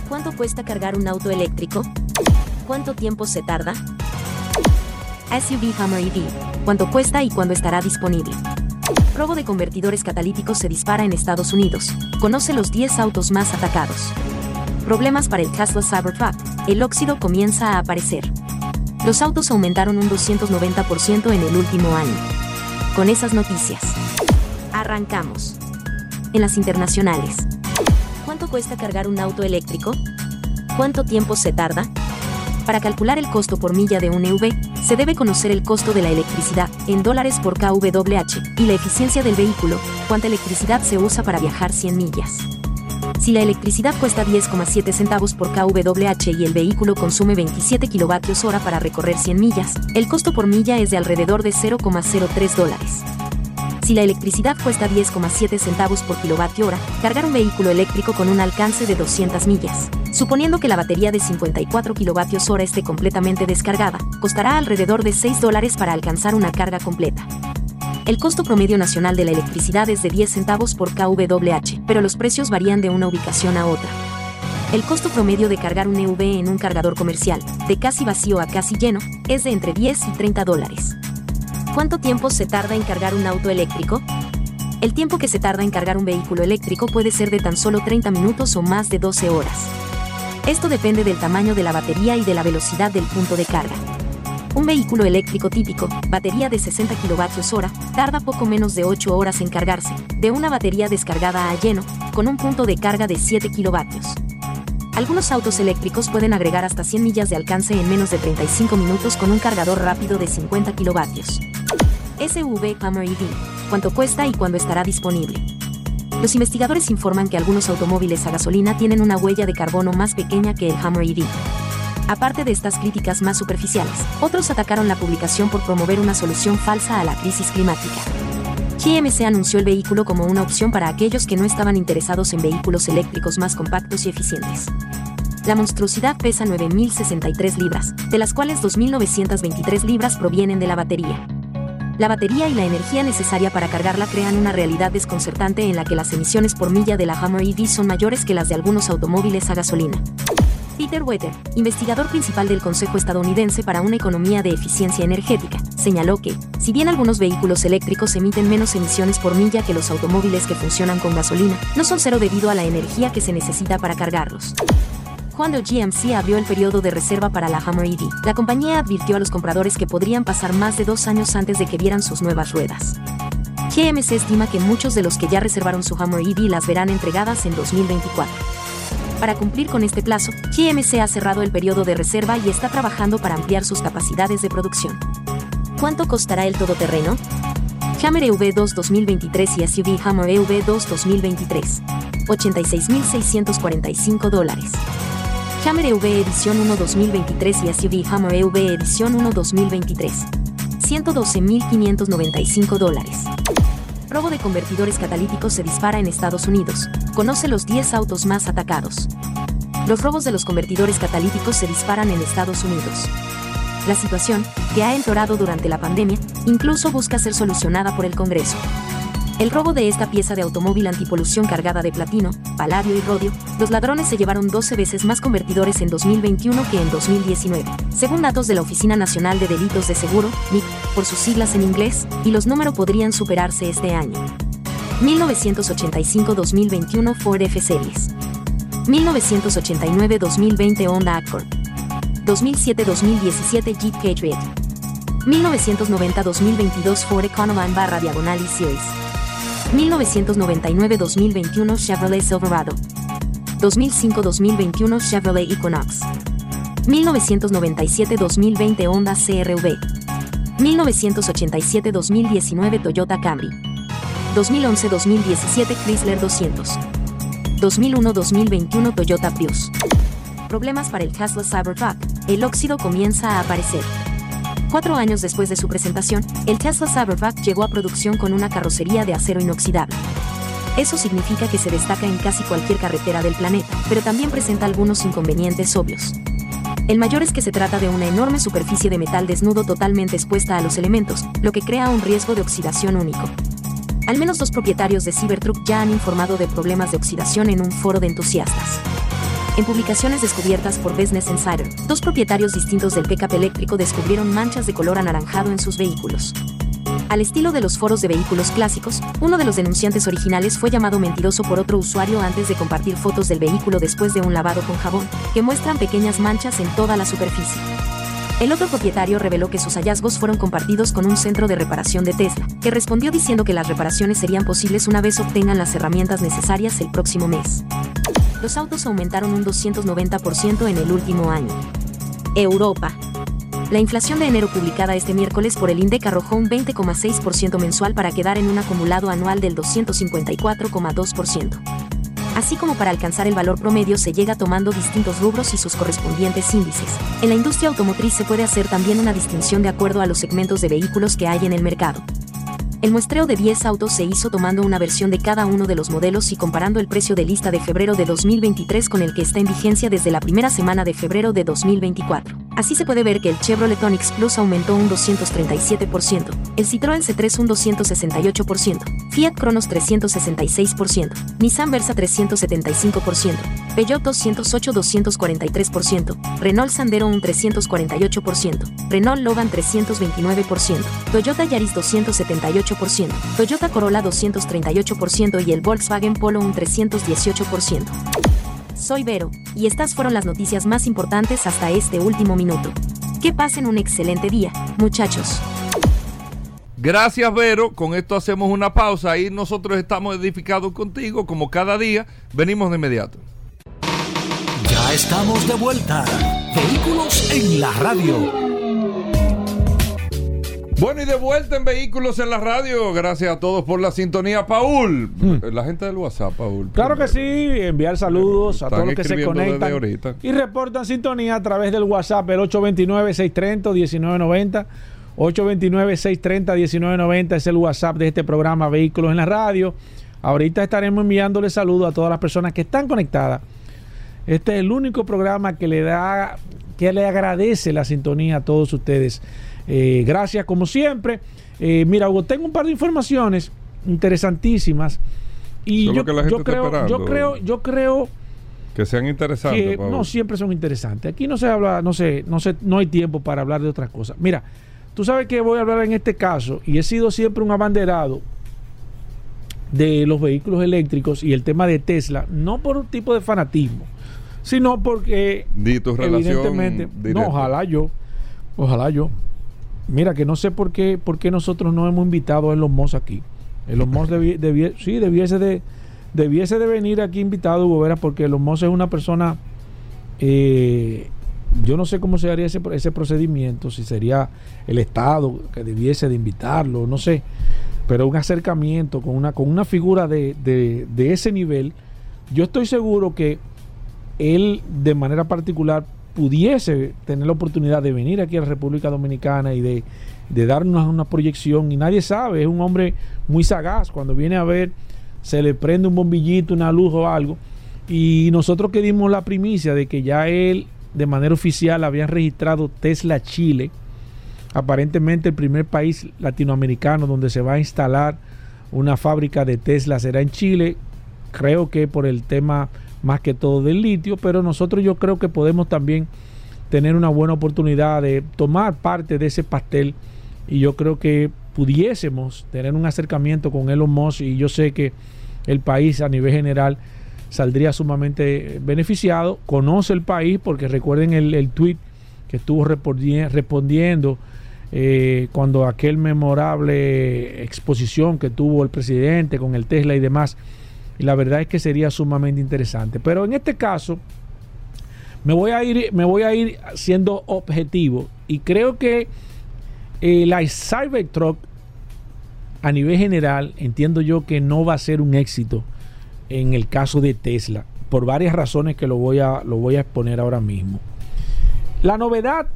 ¿Cuánto cuesta cargar un auto eléctrico? ¿Cuánto tiempo se tarda? SUV Hammer EV. ¿Cuánto cuesta y cuándo estará disponible? Robo de convertidores catalíticos se dispara en Estados Unidos. Conoce los 10 autos más atacados. Problemas para el Tesla Cybertruck. El óxido comienza a aparecer. Los autos aumentaron un 290% en el último año. Con esas noticias. Arrancamos. En las internacionales. ¿Cuánto cuesta cargar un auto eléctrico? ¿Cuánto tiempo se tarda? Para calcular el costo por milla de un EV, se debe conocer el costo de la electricidad en dólares por kWh y la eficiencia del vehículo, cuánta electricidad se usa para viajar 100 millas. Si la electricidad cuesta 10,7 centavos por kWh y el vehículo consume 27 kilovatios hora para recorrer 100 millas, el costo por milla es de alrededor de 0,03 dólares. Si la electricidad cuesta 10,7 centavos por kilovatio hora, cargar un vehículo eléctrico con un alcance de 200 millas, suponiendo que la batería de 54 kilovatios hora esté completamente descargada, costará alrededor de 6 dólares para alcanzar una carga completa. El costo promedio nacional de la electricidad es de 10 centavos por kWh, pero los precios varían de una ubicación a otra. El costo promedio de cargar un EV en un cargador comercial, de casi vacío a casi lleno, es de entre 10 y 30 dólares. ¿Cuánto tiempo se tarda en cargar un auto eléctrico? El tiempo que se tarda en cargar un vehículo eléctrico puede ser de tan solo 30 minutos o más de 12 horas. Esto depende del tamaño de la batería y de la velocidad del punto de carga. Un vehículo eléctrico típico, batería de 60 kWh, tarda poco menos de 8 horas en cargarse, de una batería descargada a lleno, con un punto de carga de 7 kW. Algunos autos eléctricos pueden agregar hasta 100 millas de alcance en menos de 35 minutos con un cargador rápido de 50 kW. SV Hammer EV, cuánto cuesta y cuándo estará disponible. Los investigadores informan que algunos automóviles a gasolina tienen una huella de carbono más pequeña que el Hammer EV. Aparte de estas críticas más superficiales, otros atacaron la publicación por promover una solución falsa a la crisis climática. GMC anunció el vehículo como una opción para aquellos que no estaban interesados en vehículos eléctricos más compactos y eficientes. La monstruosidad pesa 9.063 libras, de las cuales 2.923 libras provienen de la batería. La batería y la energía necesaria para cargarla crean una realidad desconcertante en la que las emisiones por milla de la Hammer EV son mayores que las de algunos automóviles a gasolina. Peter Wetter, investigador principal del Consejo Estadounidense para una Economía de Eficiencia Energética, señaló que, si bien algunos vehículos eléctricos emiten menos emisiones por milla que los automóviles que funcionan con gasolina, no son cero debido a la energía que se necesita para cargarlos. Cuando GMC abrió el periodo de reserva para la Hammer EV, la compañía advirtió a los compradores que podrían pasar más de dos años antes de que vieran sus nuevas ruedas. GMC estima que muchos de los que ya reservaron su Hammer EV las verán entregadas en 2024. Para cumplir con este plazo, GMC ha cerrado el periodo de reserva y está trabajando para ampliar sus capacidades de producción. ¿Cuánto costará el todoterreno? Hammer EV2 2023 y SUV Hammer EV2 2023. 86.645 dólares. Hammer EV Edición 1 2023 y SUV Hammer EV Edición 1 2023. 112.595 dólares. Robo de convertidores catalíticos se dispara en Estados Unidos. Conoce los 10 autos más atacados. Los robos de los convertidores catalíticos se disparan en Estados Unidos. La situación, que ha empeorado durante la pandemia, incluso busca ser solucionada por el Congreso. El robo de esta pieza de automóvil antipolución cargada de platino, paladio y rodio, los ladrones se llevaron 12 veces más convertidores en 2021 que en 2019, según datos de la Oficina Nacional de Delitos de Seguro, NIC, por sus siglas en inglés, y los números podrían superarse este año. 1985-2021 Ford F-Series. 1989-2020 Honda Accord. 2007-2017 Jeep Patriot. 1990-2022 Ford Econoline barra diagonal y Series. 1999-2021 Chevrolet Silverado. 2005-2021 Chevrolet Equinox. 1997-2020 Honda CRV. 1987-2019 Toyota Camry. 2011-2017 Chrysler 200. 2001-2021 Toyota Prius. Problemas para el Tesla Cybertruck. El óxido comienza a aparecer. Cuatro años después de su presentación, el Tesla Cybertruck llegó a producción con una carrocería de acero inoxidable. Eso significa que se destaca en casi cualquier carretera del planeta, pero también presenta algunos inconvenientes obvios. El mayor es que se trata de una enorme superficie de metal desnudo totalmente expuesta a los elementos, lo que crea un riesgo de oxidación único. Al menos dos propietarios de Cybertruck ya han informado de problemas de oxidación en un foro de entusiastas. En publicaciones descubiertas por Business Insider, dos propietarios distintos del pickup eléctrico descubrieron manchas de color anaranjado en sus vehículos. Al estilo de los foros de vehículos clásicos, uno de los denunciantes originales fue llamado mentiroso por otro usuario antes de compartir fotos del vehículo después de un lavado con jabón, que muestran pequeñas manchas en toda la superficie. El otro propietario reveló que sus hallazgos fueron compartidos con un centro de reparación de Tesla, que respondió diciendo que las reparaciones serían posibles una vez obtengan las herramientas necesarias el próximo mes los autos aumentaron un 290% en el último año. Europa. La inflación de enero publicada este miércoles por el INDEC arrojó un 20,6% mensual para quedar en un acumulado anual del 254,2%. Así como para alcanzar el valor promedio se llega tomando distintos rubros y sus correspondientes índices. En la industria automotriz se puede hacer también una distinción de acuerdo a los segmentos de vehículos que hay en el mercado. El muestreo de 10 autos se hizo tomando una versión de cada uno de los modelos y comparando el precio de lista de febrero de 2023 con el que está en vigencia desde la primera semana de febrero de 2024. Así se puede ver que el Chevrolet Onix Plus aumentó un 237%, el Citroën C3 un 268%, Fiat Cronos 366%, Nissan Versa 375%, Peugeot 208 243%, Renault Sandero un 348%, Renault Logan 329%, Toyota Yaris 278%, Toyota Corolla 238% y el Volkswagen Polo un 318%. Soy Vero, y estas fueron las noticias más importantes hasta este último minuto. Que pasen un excelente día, muchachos. Gracias, Vero. Con esto hacemos una pausa y nosotros estamos edificados contigo, como cada día. Venimos de inmediato. Ya estamos de vuelta. Vehículos en la radio. Bueno, y de vuelta en Vehículos en la Radio. Gracias a todos por la sintonía. Paul, la gente del WhatsApp, Paul. Claro que sí, enviar saludos a todos los que se conectan y reportan sintonía a través del WhatsApp, el 829-630-1990. 829-630-1990 es el WhatsApp de este programa Vehículos en la Radio. Ahorita estaremos enviándole saludos a todas las personas que están conectadas. Este es el único programa que le da, que le agradece la sintonía a todos ustedes. Eh, gracias como siempre. Eh, mira, Hugo, tengo un par de informaciones interesantísimas. Y yo, que la gente yo creo, yo creo, yo creo Que sean interesantes, que no siempre son interesantes. Aquí no se habla, no sé, no sé, no hay tiempo para hablar de otras cosas. Mira, tú sabes que voy a hablar en este caso y he sido siempre un abanderado de los vehículos eléctricos y el tema de Tesla, no por un tipo de fanatismo, sino porque Di tu relación evidentemente, directa. no, ojalá yo, ojalá yo. Mira que no sé por qué, por qué nosotros no hemos invitado a Elon Musk aquí. Elon Musk debi- debie- sí, debiese de, debiese de venir aquí invitado, Hugo Vera, porque Elon Musk es una persona, eh, yo no sé cómo se haría ese, ese procedimiento, si sería el Estado que debiese de invitarlo, no sé, pero un acercamiento con una, con una figura de, de- de ese nivel, yo estoy seguro que él de manera particular pudiese tener la oportunidad de venir aquí a la República Dominicana y de, de darnos una proyección. Y nadie sabe, es un hombre muy sagaz, cuando viene a ver se le prende un bombillito, una luz o algo. Y nosotros que dimos la primicia de que ya él de manera oficial había registrado Tesla Chile, aparentemente el primer país latinoamericano donde se va a instalar una fábrica de Tesla será en Chile, creo que por el tema más que todo del litio, pero nosotros yo creo que podemos también tener una buena oportunidad de tomar parte de ese pastel y yo creo que pudiésemos tener un acercamiento con Elon Musk y yo sé que el país a nivel general saldría sumamente beneficiado, conoce el país porque recuerden el, el tweet que estuvo respondi- respondiendo eh, cuando aquel memorable exposición que tuvo el presidente con el Tesla y demás, y la verdad es que sería sumamente interesante. Pero en este caso, me voy a ir, me voy a ir siendo objetivo y creo que eh, la Cybertruck a nivel general entiendo yo que no va a ser un éxito en el caso de Tesla por varias razones que lo voy a lo voy a exponer ahora mismo. La novedad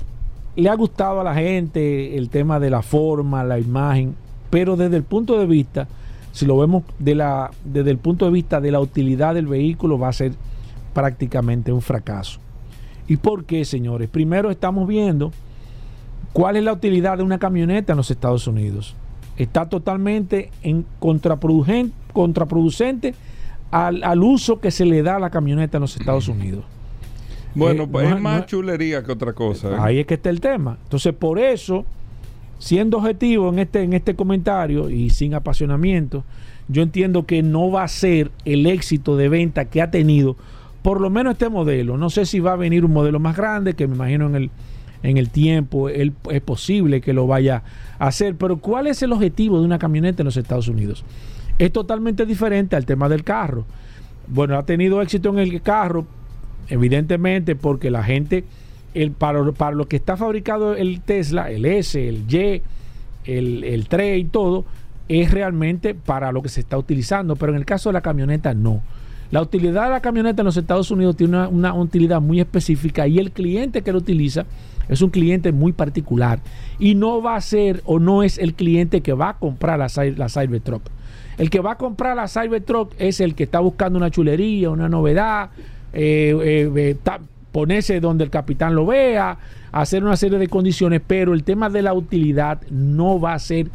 le ha gustado a la gente el tema de la forma, la imagen, pero desde el punto de vista si lo vemos de la, desde el punto de vista de la utilidad del vehículo, va a ser prácticamente un fracaso. ¿Y por qué, señores? Primero estamos viendo cuál es la utilidad de una camioneta en los Estados Unidos. Está totalmente en contraproducente, contraproducente al, al uso que se le da a la camioneta en los Estados Unidos. Bueno, Eh, pues no- es más no- chulería que otra cosa. ¿eh? Ahí es que está el tema. Entonces, por eso, siendo objetivo en este, en este comentario y sin apasionamiento, yo entiendo que no va a ser el éxito de venta que ha tenido, por lo menos este modelo. No sé si va a venir un modelo más grande, que me imagino en el, en el tiempo es posible que lo vaya a hacer, pero ¿cuál es el objetivo de una camioneta en los Estados Unidos? Es totalmente diferente al tema del carro. Bueno, ha tenido éxito en el carro, evidentemente porque la gente, el, para, para lo que está fabricado el Tesla, el S, el Y, el, el 3 y todo, es realmente para lo que se está utilizando, pero en el caso de la camioneta no. La utilidad de la camioneta en los Estados Unidos tiene una, una utilidad muy específica y el cliente que lo utiliza es un cliente muy particular y no va a ser o no es el cliente que va a comprar la, la Cybertruck. El que va a comprar la Cybertruck es el que está buscando una chulería, una novedad, eh, eh, eh, ponerse donde el capitán lo vea, hacer una serie de condiciones, pero el tema de la utilidad no va a ser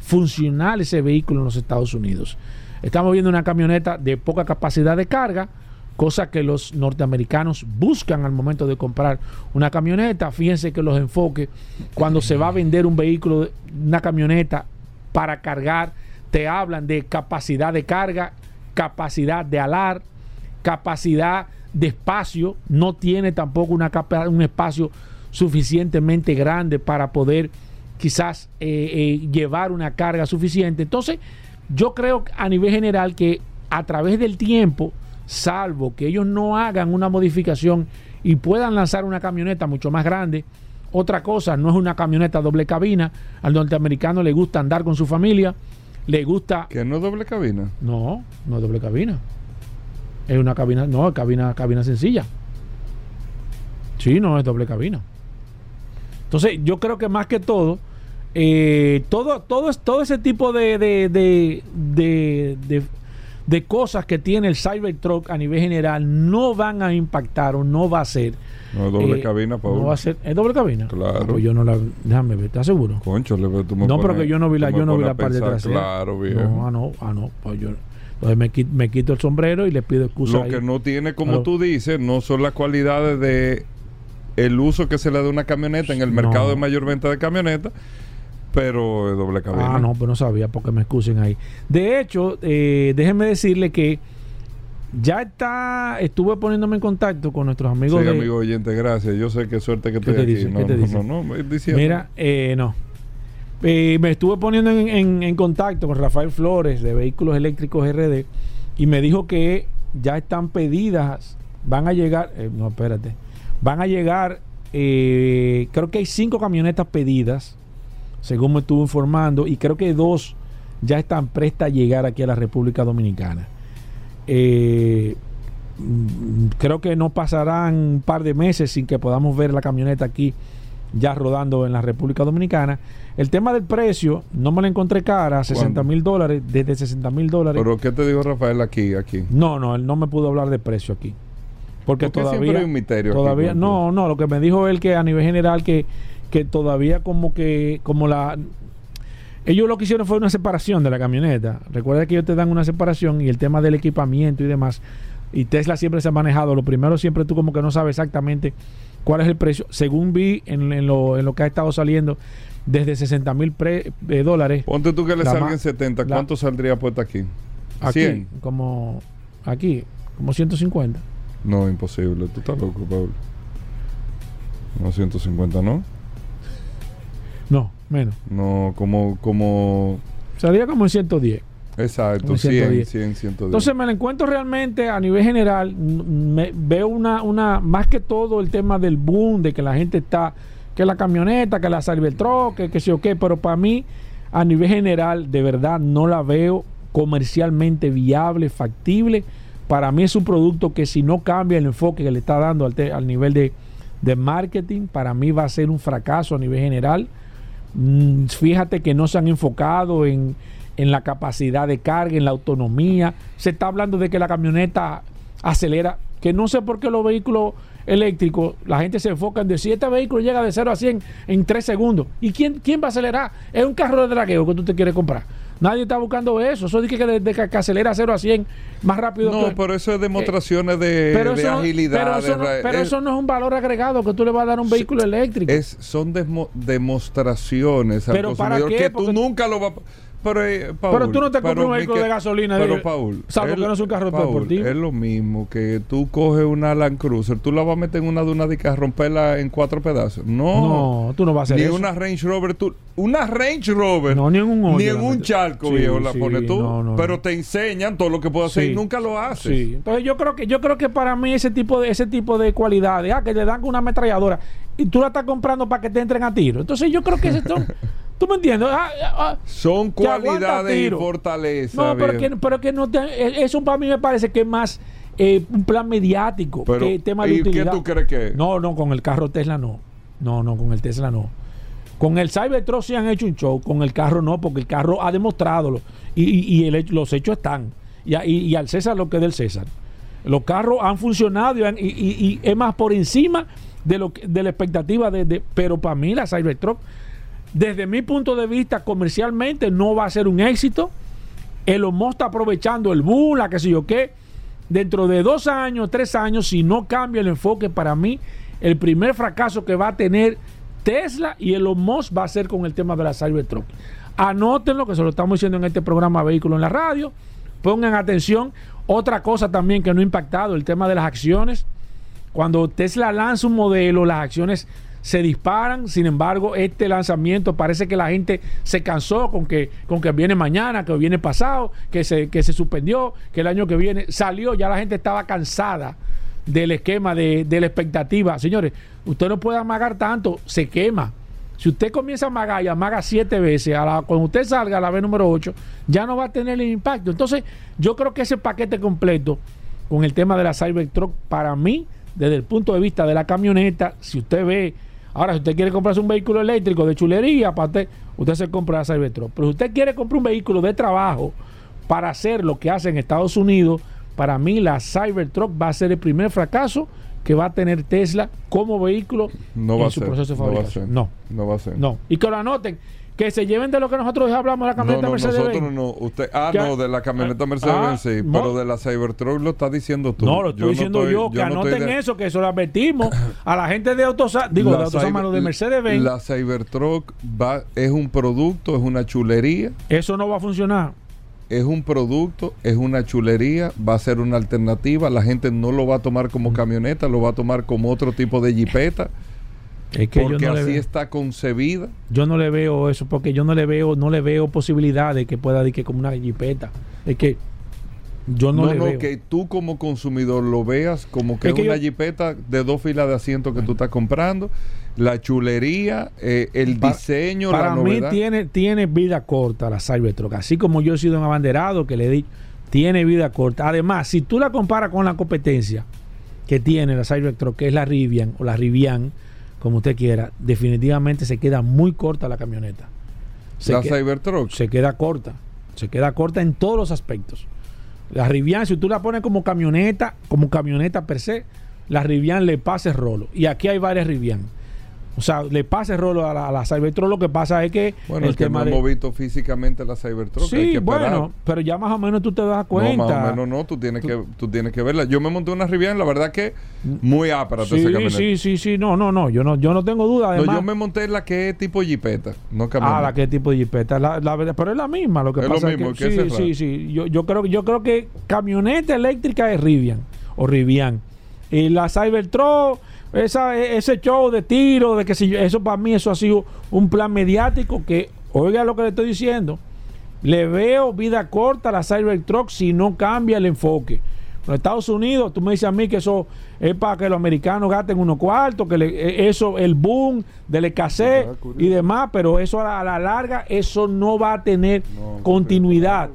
funcional ese vehículo en los Estados Unidos. Estamos viendo una camioneta de poca capacidad de carga, cosa que los norteamericanos buscan al momento de comprar una camioneta. Fíjense que los enfoques, cuando se va a vender un vehículo, una camioneta para cargar, te hablan de capacidad de carga, capacidad de alar, capacidad de espacio, no tiene tampoco una capa- un espacio suficientemente grande para poder quizás eh, eh, llevar una carga suficiente. Entonces, yo creo a nivel general que a través del tiempo, salvo que ellos no hagan una modificación y puedan lanzar una camioneta mucho más grande, otra cosa, no es una camioneta doble cabina, al norteamericano le gusta andar con su familia, le gusta... Que no es doble cabina. No, no es doble cabina. Es una cabina, no, es cabina, cabina sencilla. Sí, no es doble cabina. Entonces, yo creo que más que todo, eh, todo, todo, todo ese tipo de, de, de, de- de- de cosas que tiene el Cybertruck a nivel general no van a impactar o no va a ser. No es doble eh, cabina. No va a ser. ¿Es doble cabina? Claro. Ah, pues yo no la. Déjame ver, ¿estás seguro? Concho, le tú me No, pero que yo no vi la, yo no vi la parte pensar, trasera. Claro, viejo. No, ah, no, ah, no. Pues yo, entonces me quito, me quito el sombrero y le pido excusa. Lo ahí. que no tiene, como tú dices, no son las cualidades de el uso que se le da a una camioneta en el mercado No. de mayor venta de camionetas, pero es doble cabina. Ah, no, pues no sabía porque me excusen ahí. De hecho, eh, déjenme decirle que ya está, estuve poniéndome en contacto con nuestros amigos Sí, de... amigo oyente, gracias. Yo sé que suerte que ¿Qué estoy te aquí. dice? No, ¿Qué te no, dice? no, no, diciendo. Mira, eh, no. Eh, me estuve poniendo en, contacto con Rafael Flores de Vehículos Eléctricos RD y me dijo que ya están pedidas, van a llegar, eh, no, espérate, van a llegar, eh, creo que hay cinco camionetas pedidas, según me estuvo informando, y creo que dos ya están prestas a llegar aquí a la República Dominicana. Creo que no pasarán un par de meses sin que podamos ver la camioneta aquí ya rodando en la República Dominicana. El tema del precio, no me la encontré cara, 60 mil dólares, desde 60 mil dólares. Pero ¿qué te dijo Rafael aquí? aquí? No, no, él no me pudo hablar de precio aquí. Porque ¿Por qué todavía. siempre hay un misterio todavía no, no, lo que me dijo él que a nivel general que, que todavía como que, como la. Ellos lo que hicieron fue una separación de la camioneta. Recuerda que ellos te dan una separación y el tema del equipamiento y demás. Y Tesla siempre se ha manejado. Lo primero, siempre tú como que no sabes exactamente cuál es el precio. Según vi en, en lo, en lo que ha estado saliendo, desde 60 mil dólares. Ponte tú que le salgan ma- 70. la- ¿Cuánto saldría puesta aquí? Aquí, 100. como. Aquí, como 150. No, imposible. Tú estás loco, Pablo. No, 150, ¿no? No, menos. No, como, como... Salía como en 110. Exacto, Como 100, 110. 100, 110. Entonces me la encuentro realmente a nivel general. me- veo una, una, más que todo el tema del boom, de que la gente está, que la camioneta, que la Cybertruck, que, que sé o qué, pero para mí, a nivel general, de verdad no la veo comercialmente viable, factible. Para mí es un producto que si no cambia el enfoque que le está dando al, te- al nivel de, de marketing, para mí va a ser un fracaso a nivel general. Mm, Fíjate que no se han enfocado en, en la capacidad de carga, en la autonomía. Se está hablando de que la camioneta acelera, que no sé por qué los vehículos eléctricos, la gente se enfoca en decir, este vehículo llega de 0 a 100 en 3 segundos. ¿Y quién, quién va a acelerar? Es un carro de dragueo que tú te quieres comprar. Nadie está buscando eso. Eso dice que, de- de que, acelera 0 a 100 más rápido no, que... pero eso es demostraciones de, pero de eso, agilidad. pero eso de no- pero es- eso no es un valor agregado que tú le vas a dar a un vehículo eléctrico. es, son desmo- demostraciones al ¿Pero para consumidor qué? que Porque- tú nunca lo vas pero, eh, Paul, Pero tú no te compras un vehículo de gasolina Pero, de- Paul, salvo que no es un carro Paul, deportivo. Es lo mismo que tú coges una Land Cruiser, tú la vas a meter en una duna de a romperla en cuatro pedazos. No. No, tú no vas a hacer Ni eso. una Range Rover, tú, una Range Rover. No, ni en un hoyo Ni en un charco, Sí, viejo, la sí, pones tú. no, no, pero te enseñan todo lo que puedes hacer Sí. y nunca lo haces. Entonces yo creo que yo creo que para mí ese tipo de ese tipo de cualidades, ah, que te dan con una ametralladora y tú la estás comprando para que te entren a tiro. Entonces yo creo que ese son, tú me entiendes, Ah, ah, ah, Son cualidades y fortalezas. no, pero que, pero que no te, eh, eso para mí me parece que es más eh, un plan mediático Pero, que tema de ¿y qué utilidad. tú crees que es? No, no, con el carro Tesla no. No, no, con el Tesla no. Con el Cybertruck sí han hecho un show, con el carro no, porque el carro ha demostrado y, y- y el hecho- los hechos están. Y, al César lo que es del César. Los carros han funcionado y, han- y es más por encima de, lo de la expectativa de, de- pero para mí la Cybertruck, desde mi punto de vista comercialmente no va a ser un éxito. Elon Musk está aprovechando el boom, que sé yo qué. Dentro de dos años, tres años, si no cambia el enfoque, para mí, el primer fracaso que va a tener Tesla y Elon Musk va a ser con el tema de la Cybertruck. Anótenlo, que se lo estamos diciendo en este programa Vehículo en la Radio. Pongan atención. Otra cosa también que no ha impactado, el tema de las acciones. Cuando Tesla lanza un modelo, las acciones se disparan. Sin embargo, este lanzamiento parece que la gente se cansó con que, con que viene mañana, que viene pasado, que se, que se suspendió, que el año que viene salió. Ya la gente estaba cansada del esquema, de, de la expectativa. Señores, usted no puede amagar tanto, se quema. Si usted comienza a amagar y amaga siete veces, a la- cuando usted salga a la vez número 8, ya no va a tener el impacto. Entonces, yo creo que ese paquete completo con el tema de la Cybertruck, para mí, desde el punto de vista de la camioneta, si usted ve, ahora si usted quiere comprarse un vehículo eléctrico de chulería, para usted, usted se compra la Cybertruck. Pero si usted quiere comprar un vehículo de trabajo para hacer lo que hace en Estados Unidos, para mí la Cybertruck va a ser el primer fracaso que va a tener Tesla como vehículo No en su ser. proceso de no va a fabricación. ser. No, No va a ser. no. Y que lo anoten. Que se lleven de lo que nosotros hablamos de la No, camioneta no, Mercedes nosotros Benz. no. Usted, ah, no, de la camioneta Ah, Mercedes-Benz sí, no. pero de la Cybertruck lo estás diciendo tú. No, lo estoy diciendo yo, que no anoten de- eso, que eso lo advertimos a la gente de Autosa, digo, de La Cyber- no, de Mercedes-Benz. La Cybertruck va, es un producto, es una chulería, Eso no va a funcionar. es un producto, es una chulería, va a ser una alternativa. La gente no lo va a tomar Mm. como camioneta, lo va a tomar como otro tipo de jipeta, Es que porque yo no, así veo, está concebida. yo no le veo eso, porque yo no le veo, no le veo posibilidad de que pueda decir que como una jipeta. Es que yo no, No, le no, veo. que tú como consumidor lo veas como que Es que una yo- jipeta de dos filas de asientos que tú estás comprando, la chulería, eh, el diseño, Para la mí novedad. tiene, tiene vida corta la Cybertruck. Así como yo he sido un abanderado que le di, tiene vida corta. Además, si tú la comparas con la competencia que tiene la Cybertruck, que es la Rivian o la Rivian, como usted quiera, definitivamente se queda muy corta la camioneta. Se, la que- Cybertruck. se queda corta. Se queda corta en todos los aspectos. La Rivian, si tú la pones como camioneta, como camioneta per se, la Rivian le pasa el rolo. Y aquí hay varias Rivian. O sea, le pasa el rolo a la, a la Cybertruck. Lo que pasa es que Bueno, el es que no tema de- hemos visto físicamente la Cybertruck. hay Sí, que bueno, pero ya más o menos tú te das No, cuenta. más o menos no, tú tienes, que, tú tienes que verla. Yo me monté una Rivian, la verdad que muy ápera Sí, camioneta. sí, sí, sí, no, no, no, yo no, yo no tengo duda. No, Además, yo me monté la que es tipo jipeta, no camioneta. Ah, la que tipo de jipeta, la, la pero es la misma. Lo que Es lo pasa mismo, es que que, ese sí, es sí, sí. Yo, yo creo, yo creo que camioneta eléctrica es Rivian o Rivian. Y la Cybertruck, esa, ese show de tiro, de que si yo- eso para mí eso ha sido un plan mediático que, oiga lo que le estoy diciendo, le veo vida corta a la Cybertruck si no cambia el enfoque. En Estados Unidos, tú me dices a mí que eso es para que los americanos gasten unos cuartos, que le- eh, eso, el boom del escasez y demás, pero eso a la, a la larga, eso no va a tener continuidad.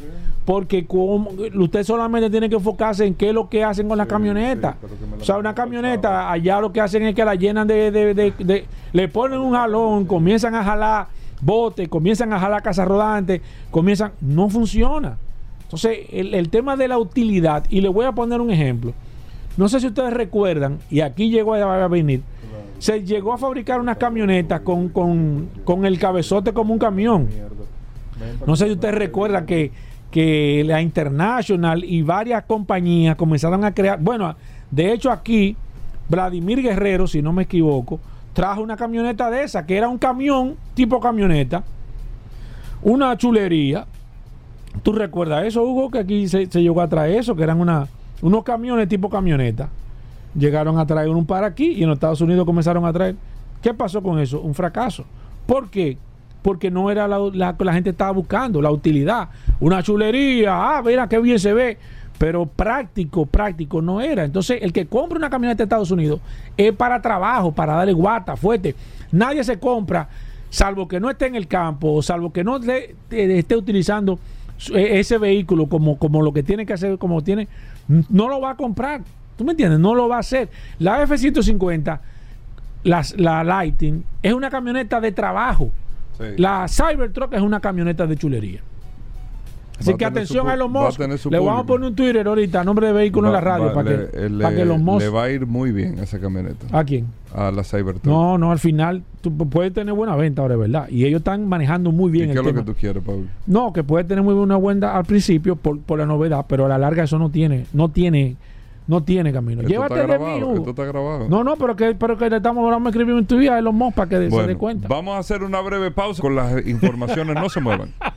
Porque como, usted solamente tiene que enfocarse en qué es lo que hacen con la camioneta. o sea, una camioneta, allá lo que hacen es que la llenan de, de- de- de- le ponen un jalón, comienzan a jalar botes, comienzan a jalar casas rodantes, comienzan, no funciona. Entonces, el, el tema de la utilidad, y le voy a poner un ejemplo. No sé si ustedes recuerdan, y aquí llegó a, a venir, se llegó a fabricar unas camionetas con, con- con el cabezote como un camión. No sé si ustedes recuerdan que, que la International y varias compañías comenzaron a crear. Bueno, de hecho, aquí, Vladimir Guerrero, si no me equivoco, trajo una camioneta de esa, que era un camión, tipo camioneta, una chulería. ¿Tú recuerdas eso, Hugo? Que aquí se, llegó a traer eso, que eran una, unos camiones tipo camioneta. Llegaron a traer un par aquí y en los Estados Unidos comenzaron a traer. ¿Qué pasó con eso? Un fracaso. ¿Por qué? Porque no era la, la que la gente estaba buscando, la utilidad. Una chulería, ah, mira qué bien se ve. Pero práctico, práctico no era. Entonces, el que compra una camioneta de Estados Unidos es para trabajo, para darle guata, fuerte. Nadie se compra, salvo que no esté en el campo, salvo que no le- te- esté utilizando su- e- ese vehículo como, como lo que tiene que hacer, como tiene, no lo va a comprar. ¿Tú me entiendes? No lo va a hacer. La F-150, las- la Lighting, es una camioneta de trabajo. Sí. La Cybertruck es una camioneta de chulería. Así Va que atención su a los va a su Le vamos a poner un Twitter ahorita, nombre de vehículo en la radio, va- para, le- que, le- para que los Moss. Le va a ir muy bien esa camioneta. ¿A quién? A la Cybertruck. No, no, al final tú pu- puedes tener buena venta ahora, ¿verdad? Y ellos están manejando muy ¿Y bien qué el es lo que tú quieres, Pablo? No, que puede tener muy buena buena al principio por, por la novedad, pero a la larga eso no tiene, no tiene, no tiene camino. Esto Llévate está de grabado. mí, Hugo. Esto está grabado. No, no, pero que, pero que le estamos a escribir un tweet a los Moss para que se dé cuenta. vamos a hacer una breve pausa con las informaciones. no se muevan.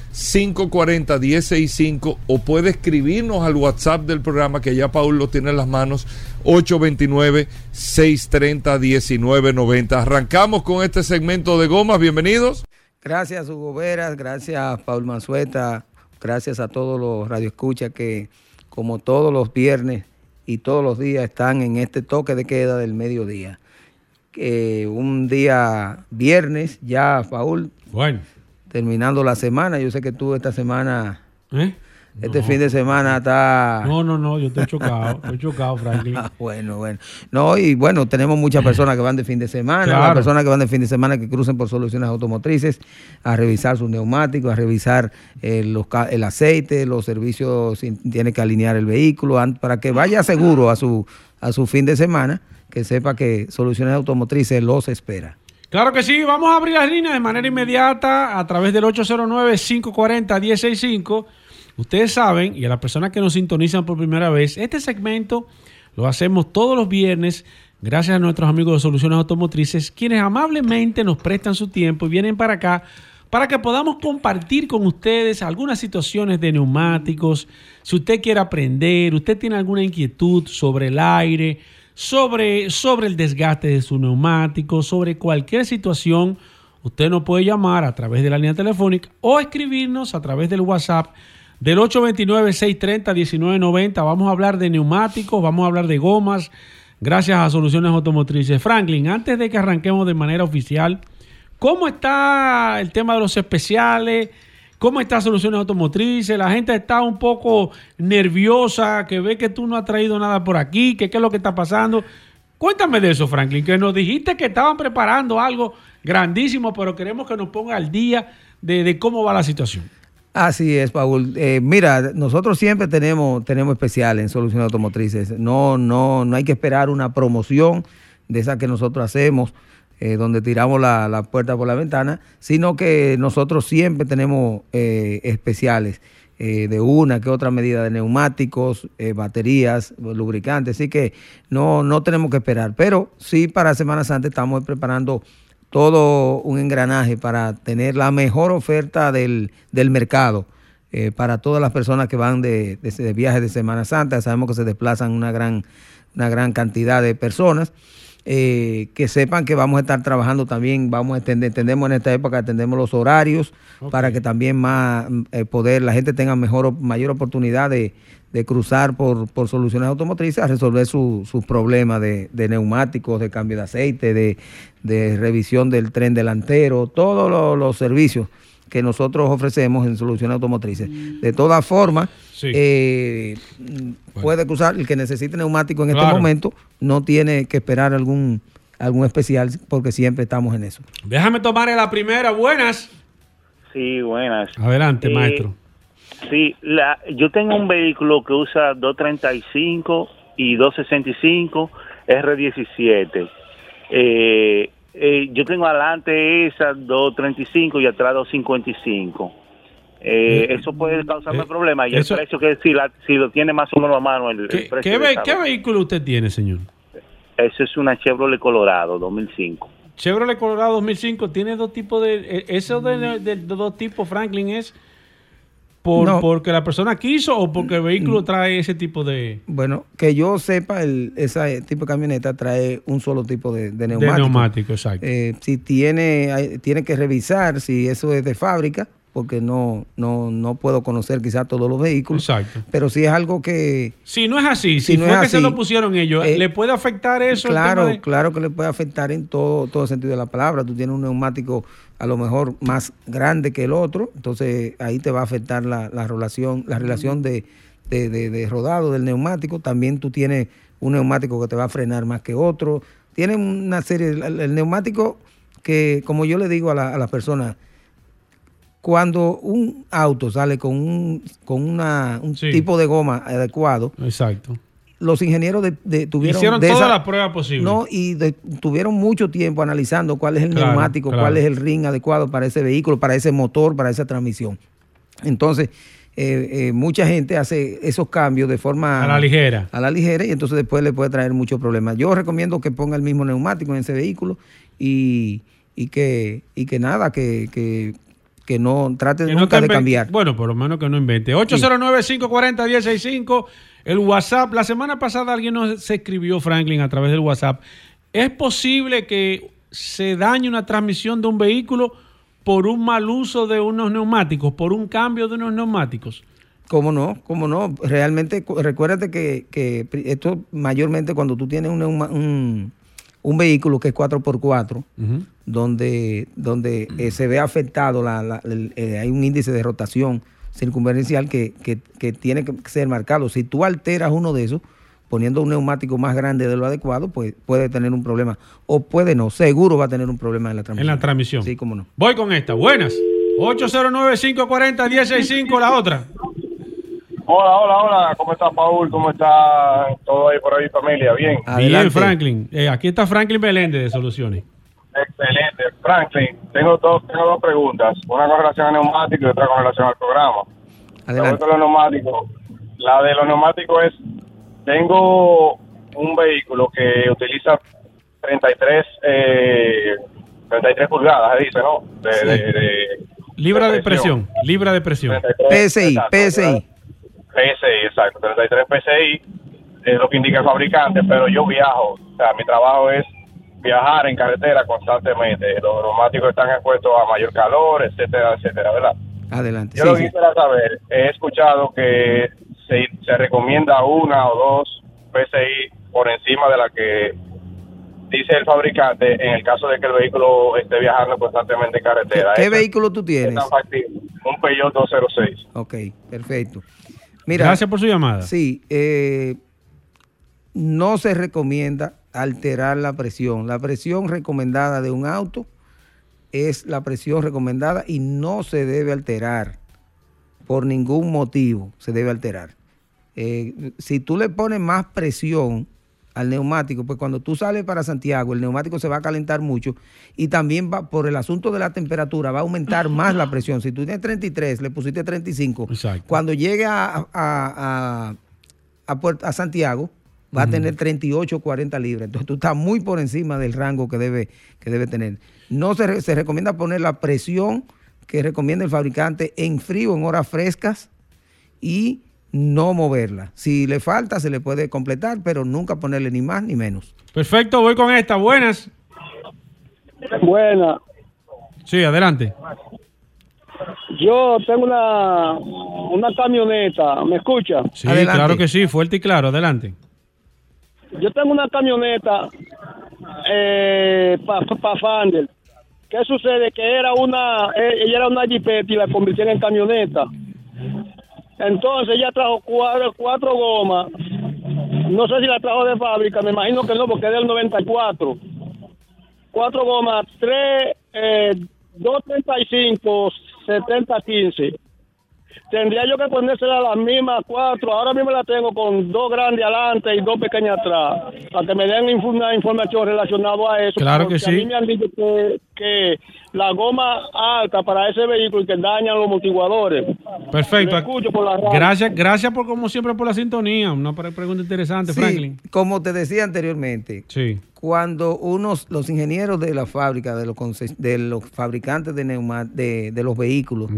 540-165 o puede escribirnos al WhatsApp del programa que ya Paul lo tiene en las manos 829-630-1990. Arrancamos con este segmento de gomas, bienvenidos. Gracias, Hugo Veras, gracias, Paul Manzueta, gracias a todos los radioescuchas que, como todos los viernes y todos los días, están en este toque de queda del mediodía. Que un día viernes, ya, Paul, Bueno, terminando la semana, yo sé que tú esta semana, ¿eh? este fin de semana está... No, no, no, yo estoy chocado, estoy chocado, Franklin. Ah, bueno, bueno. No, y bueno, tenemos muchas personas que van de fin de semana, Claro. las personas que van de fin de semana que crucen por soluciones automotrices a revisar sus neumáticos, a revisar eh, los el aceite, los servicios, tiene que alinear el vehículo, para que vaya seguro a su, a su fin de semana, que sepa que soluciones automotrices los espera. Claro que sí, vamos a abrir las líneas de manera inmediata a través del 809-540-165. Ustedes saben, y a las personas que nos sintonizan por primera vez, este segmento lo hacemos todos los viernes gracias a nuestros amigos de Soluciones Automotrices, quienes amablemente nos prestan su tiempo y vienen para acá para que podamos compartir con ustedes algunas situaciones de neumáticos. Si usted quiere aprender, usted tiene alguna inquietud sobre el aire, sobre, sobre el desgaste de su neumático, sobre cualquier situación, usted nos puede llamar a través de la línea telefónica o escribirnos a través del WhatsApp del 829-630-1990. Vamos a hablar de neumáticos, vamos a hablar de gomas, gracias a Soluciones Automotrices. Franklin, antes de que arranquemos de manera oficial, ¿cómo está el tema de los especiales? ¿Cómo está Soluciones Automotrices? La gente está un poco nerviosa, que ve que tú no has traído nada por aquí, que qué es lo que está pasando. Cuéntame de eso, Franklin, que nos dijiste que estaban preparando algo grandísimo, pero queremos que nos ponga al día de, de cómo va la situación. Así es, Paul. Eh, mira, nosotros siempre tenemos, tenemos especiales en soluciones automotrices. No, no, no hay que esperar una promoción de esa que nosotros hacemos, eh, donde tiramos la, la puerta por la ventana, sino que nosotros siempre tenemos eh, especiales eh, de una que otra medida de neumáticos, baterías, lubricantes. Así que no, no tenemos que esperar. Pero sí, para Semana Santa estamos preparando todo un engranaje para tener la mejor oferta del, del mercado para todas las personas que van de, de, de viaje de Semana Santa. Sabemos que se desplazan una gran, una gran cantidad de personas. Eh, que sepan que vamos a estar trabajando también, vamos a extender, entendemos en esta época, atendemos los horarios para que también más eh, poder, la gente tenga mejor, mayor oportunidad de, de cruzar por, por soluciones automotrices a resolver su- sus problemas de, de neumáticos, de cambio de aceite, de, de revisión del tren delantero, todos lo- los servicios que nosotros ofrecemos en soluciones automotrices. De todas formas, Sí. eh, puede cruzar, el que necesite neumático en este momento no tiene que esperar algún, algún especial porque siempre estamos en eso. Déjame tomar la primera. Buenas. Sí, buenas. Adelante, Eh, maestro. Sí, la, yo tengo un vehículo que usa 235 y 265 R17. Eh, eh, yo tengo adelante esa 235 y atrás 255. Eh, Eh, eso puede causarme eh, problemas. Y eso- el precio que si, la, si lo tiene más o menos a mano, el, el ¿Qué, precio qué ve- qué vehículo usted tiene, señor? Eso es una Chevrolet Colorado 2005. Chevrolet Colorado 2005 tiene dos tipos de... eh, Eso de, de- de dos tipos, Franklin, es por, No. porque la persona quiso o porque el vehículo trae ese tipo de, Bueno, que yo sepa, el, ese tipo de camioneta trae un solo tipo de, de de neumático. neumático? Exacto. Eh, si tiene, hay- tiene que revisar si eso es de fábrica, porque no, no, no puedo conocer quizás todos los vehículos. Exacto. Pero si es algo que, Si no es así, si, si no fue es que se lo pusieron ellos, eh, ¿le puede afectar eso? claro, de- claro que le puede afectar en todo, todo sentido de la palabra. Tú tienes un neumático a lo mejor más grande que el otro, entonces ahí te va a afectar la, la relación, la relación de, de- de- de rodado del neumático. También tú tienes un neumático que te va a frenar más que otro. Tiene una serie, el, el neumático que, como yo le digo a, la- a las personas, cuando un auto sale con un, con una, un Sí. tipo de goma adecuado, Exacto. los ingenieros de, de- tuvieron Hicieron todas las pruebas posibles. no, y de- tuvieron mucho tiempo analizando cuál es el Claro, neumático, claro. cuál es el ring adecuado para ese vehículo, para ese motor, para esa transmisión. Entonces, eh, eh, mucha gente hace esos cambios de forma A la ligera. a la ligera y entonces después le puede traer muchos problemas. Yo recomiendo que ponga el mismo neumático en ese vehículo y, y que, y que nada, que, que, que no trate Que nunca de cambiar. Bueno, por lo menos que no invente. 809-540-165, el WhatsApp. La semana pasada alguien nos escribió, Franklin, a través del WhatsApp. ¿Es posible que se dañe una transmisión de un vehículo por un mal uso de unos neumáticos, por un cambio de unos neumáticos? ¿Cómo no? ¿Cómo no? Realmente, cu- recuérdate que, esto mayormente cuando tú tienes un, un vehículo que es 4x4, donde, donde eh, se ve afectado, la, la- el- eh, hay un índice de rotación circunferencial que, que- que tiene que ser marcado. Si tú alteras uno de esos, poniendo un neumático más grande de lo adecuado, pues puede tener un problema. O puede no, seguro va a tener un problema en la transmisión. En la transmisión. Sí, cómo no. Voy con esta. Buenas. 809-540-165, la otra. Hola, hola, hola. ¿Cómo está Paul? ¿Cómo está todo ahí por ahí, familia? Bien. Bien, Franklin. Eh, aquí está Franklin Belende de Soluciones. Excelente. Franklin, tengo dos, tengo dos preguntas. Una con relación al neumático y otra con relación al programa. La voy con los neumáticos. La de los neumáticos es, tengo un vehículo que utiliza 33, eh, 33 pulgadas, se dice, ¿no? De, Sí. de- de- Libra de presión. Libra de presión. PSI, PSI. PSI, exacto, 33 PSI es lo que indica el fabricante, pero yo viajo, o sea, mi trabajo es viajar en carretera constantemente. Los neumáticos están expuestos a mayor calor, etcétera, etcétera, ¿verdad? Adelante. Yo Sí, lo que sí. quisiera saber, he escuchado que se, se recomienda una o dos PSI por encima de la que dice el fabricante en el caso de que el vehículo esté viajando constantemente en carretera. ¿Qué ¿Es- vehículo tú es tienes? Un Peugeot 206. Ok, perfecto. Mira, Gracias por su llamada. Sí, eh, no se recomienda alterar la presión. La presión recomendada de un auto es la presión recomendada y no se debe alterar por ningún motivo. Se debe alterar. Eh, si tú le pones más presión al neumático, pues cuando tú sales para Santiago, el neumático se va a calentar mucho y también va por el asunto de la temperatura, va a aumentar más la presión. Si tú tienes 33, le pusiste 35, cuando llegue a, a, a- Puerto- a Santiago, va a tener 38 o 40 libras. Entonces tú estás muy por encima del rango que debe, que debe tener. No se, se recomienda poner la presión que recomienda el fabricante en frío, en horas frescas y no moverla. Si le falta, se le puede completar, pero nunca ponerle ni más ni menos. Perfecto, voy con esta. Buenas. Buena. Sí, adelante. Yo tengo una, una camioneta, ¿me escucha? Sí, claro que sí, fuerte y claro, adelante. Yo tengo una camioneta eh, para pa Fandel. ¿Qué sucede? Que era una, eh, ella era una jipeta y la convirtieron en camioneta. Entonces ella trajo cuatro, cuatro gomas. No sé si la trajo de fábrica, me imagino que no, porque es del 94. Cuatro gomas, tres, eh, 235, 70, 15. Tendría yo que ponérsela las mismas cuatro. Ahora mismo la tengo con dos grandes adelante y dos pequeñas atrás. Para que me den una información relacionada a eso. Claro que porque A sí. mí me han dicho que, que la goma alta para ese vehículo y que dañan los amortiguadores. Perfecto. Lo escucho por la radio. Gracias, gracias por como siempre por la sintonía. Una pre- pregunta interesante, Sí, Franklin. como te decía anteriormente, Sí. cuando unos, los ingenieros de la fábrica, de los, conces- de los fabricantes de, neuma- de, de los vehículos,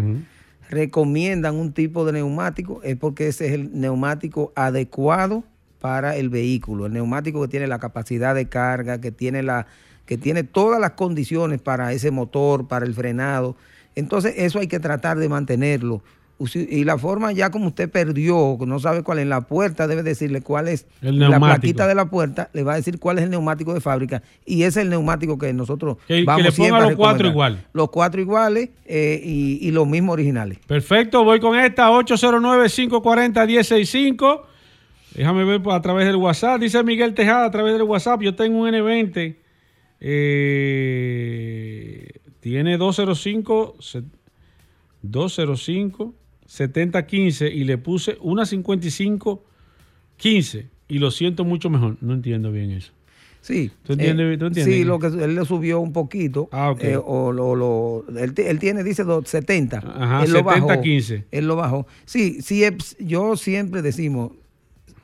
recomiendan un tipo de neumático es porque ese es el neumático adecuado para el vehículo, el neumático que tiene la capacidad de carga, que tiene la que tiene todas las condiciones para ese motor, para el frenado. Entonces, eso hay que tratar de mantenerlo. Y la forma ya como usted perdió, no sabe cuál es la puerta, debe decirle cuál es la plaquita de la puerta, le va a decir cuál es el neumático de fábrica y ese es el neumático que nosotros vamos que le ponga los cuatro iguales. Los cuatro iguales eh, y, y, los mismos originales. Perfecto, voy con esta 809-540-165. Déjame ver a través del WhatsApp. Dice Miguel Tejada a través del WhatsApp. Yo tengo un N20 eh, tiene 205, 205, 7015 y le puse una 55, 15 y lo siento mucho mejor. No entiendo bien eso. Sí. ¿Tú entiendes? Eh, sí, lo que él le subió un poquito. Ah, eh, o lo, él, tiene, dice 70. Ajá, él 70, 15. Él lo bajó. Sí, sí, yo siempre decimos,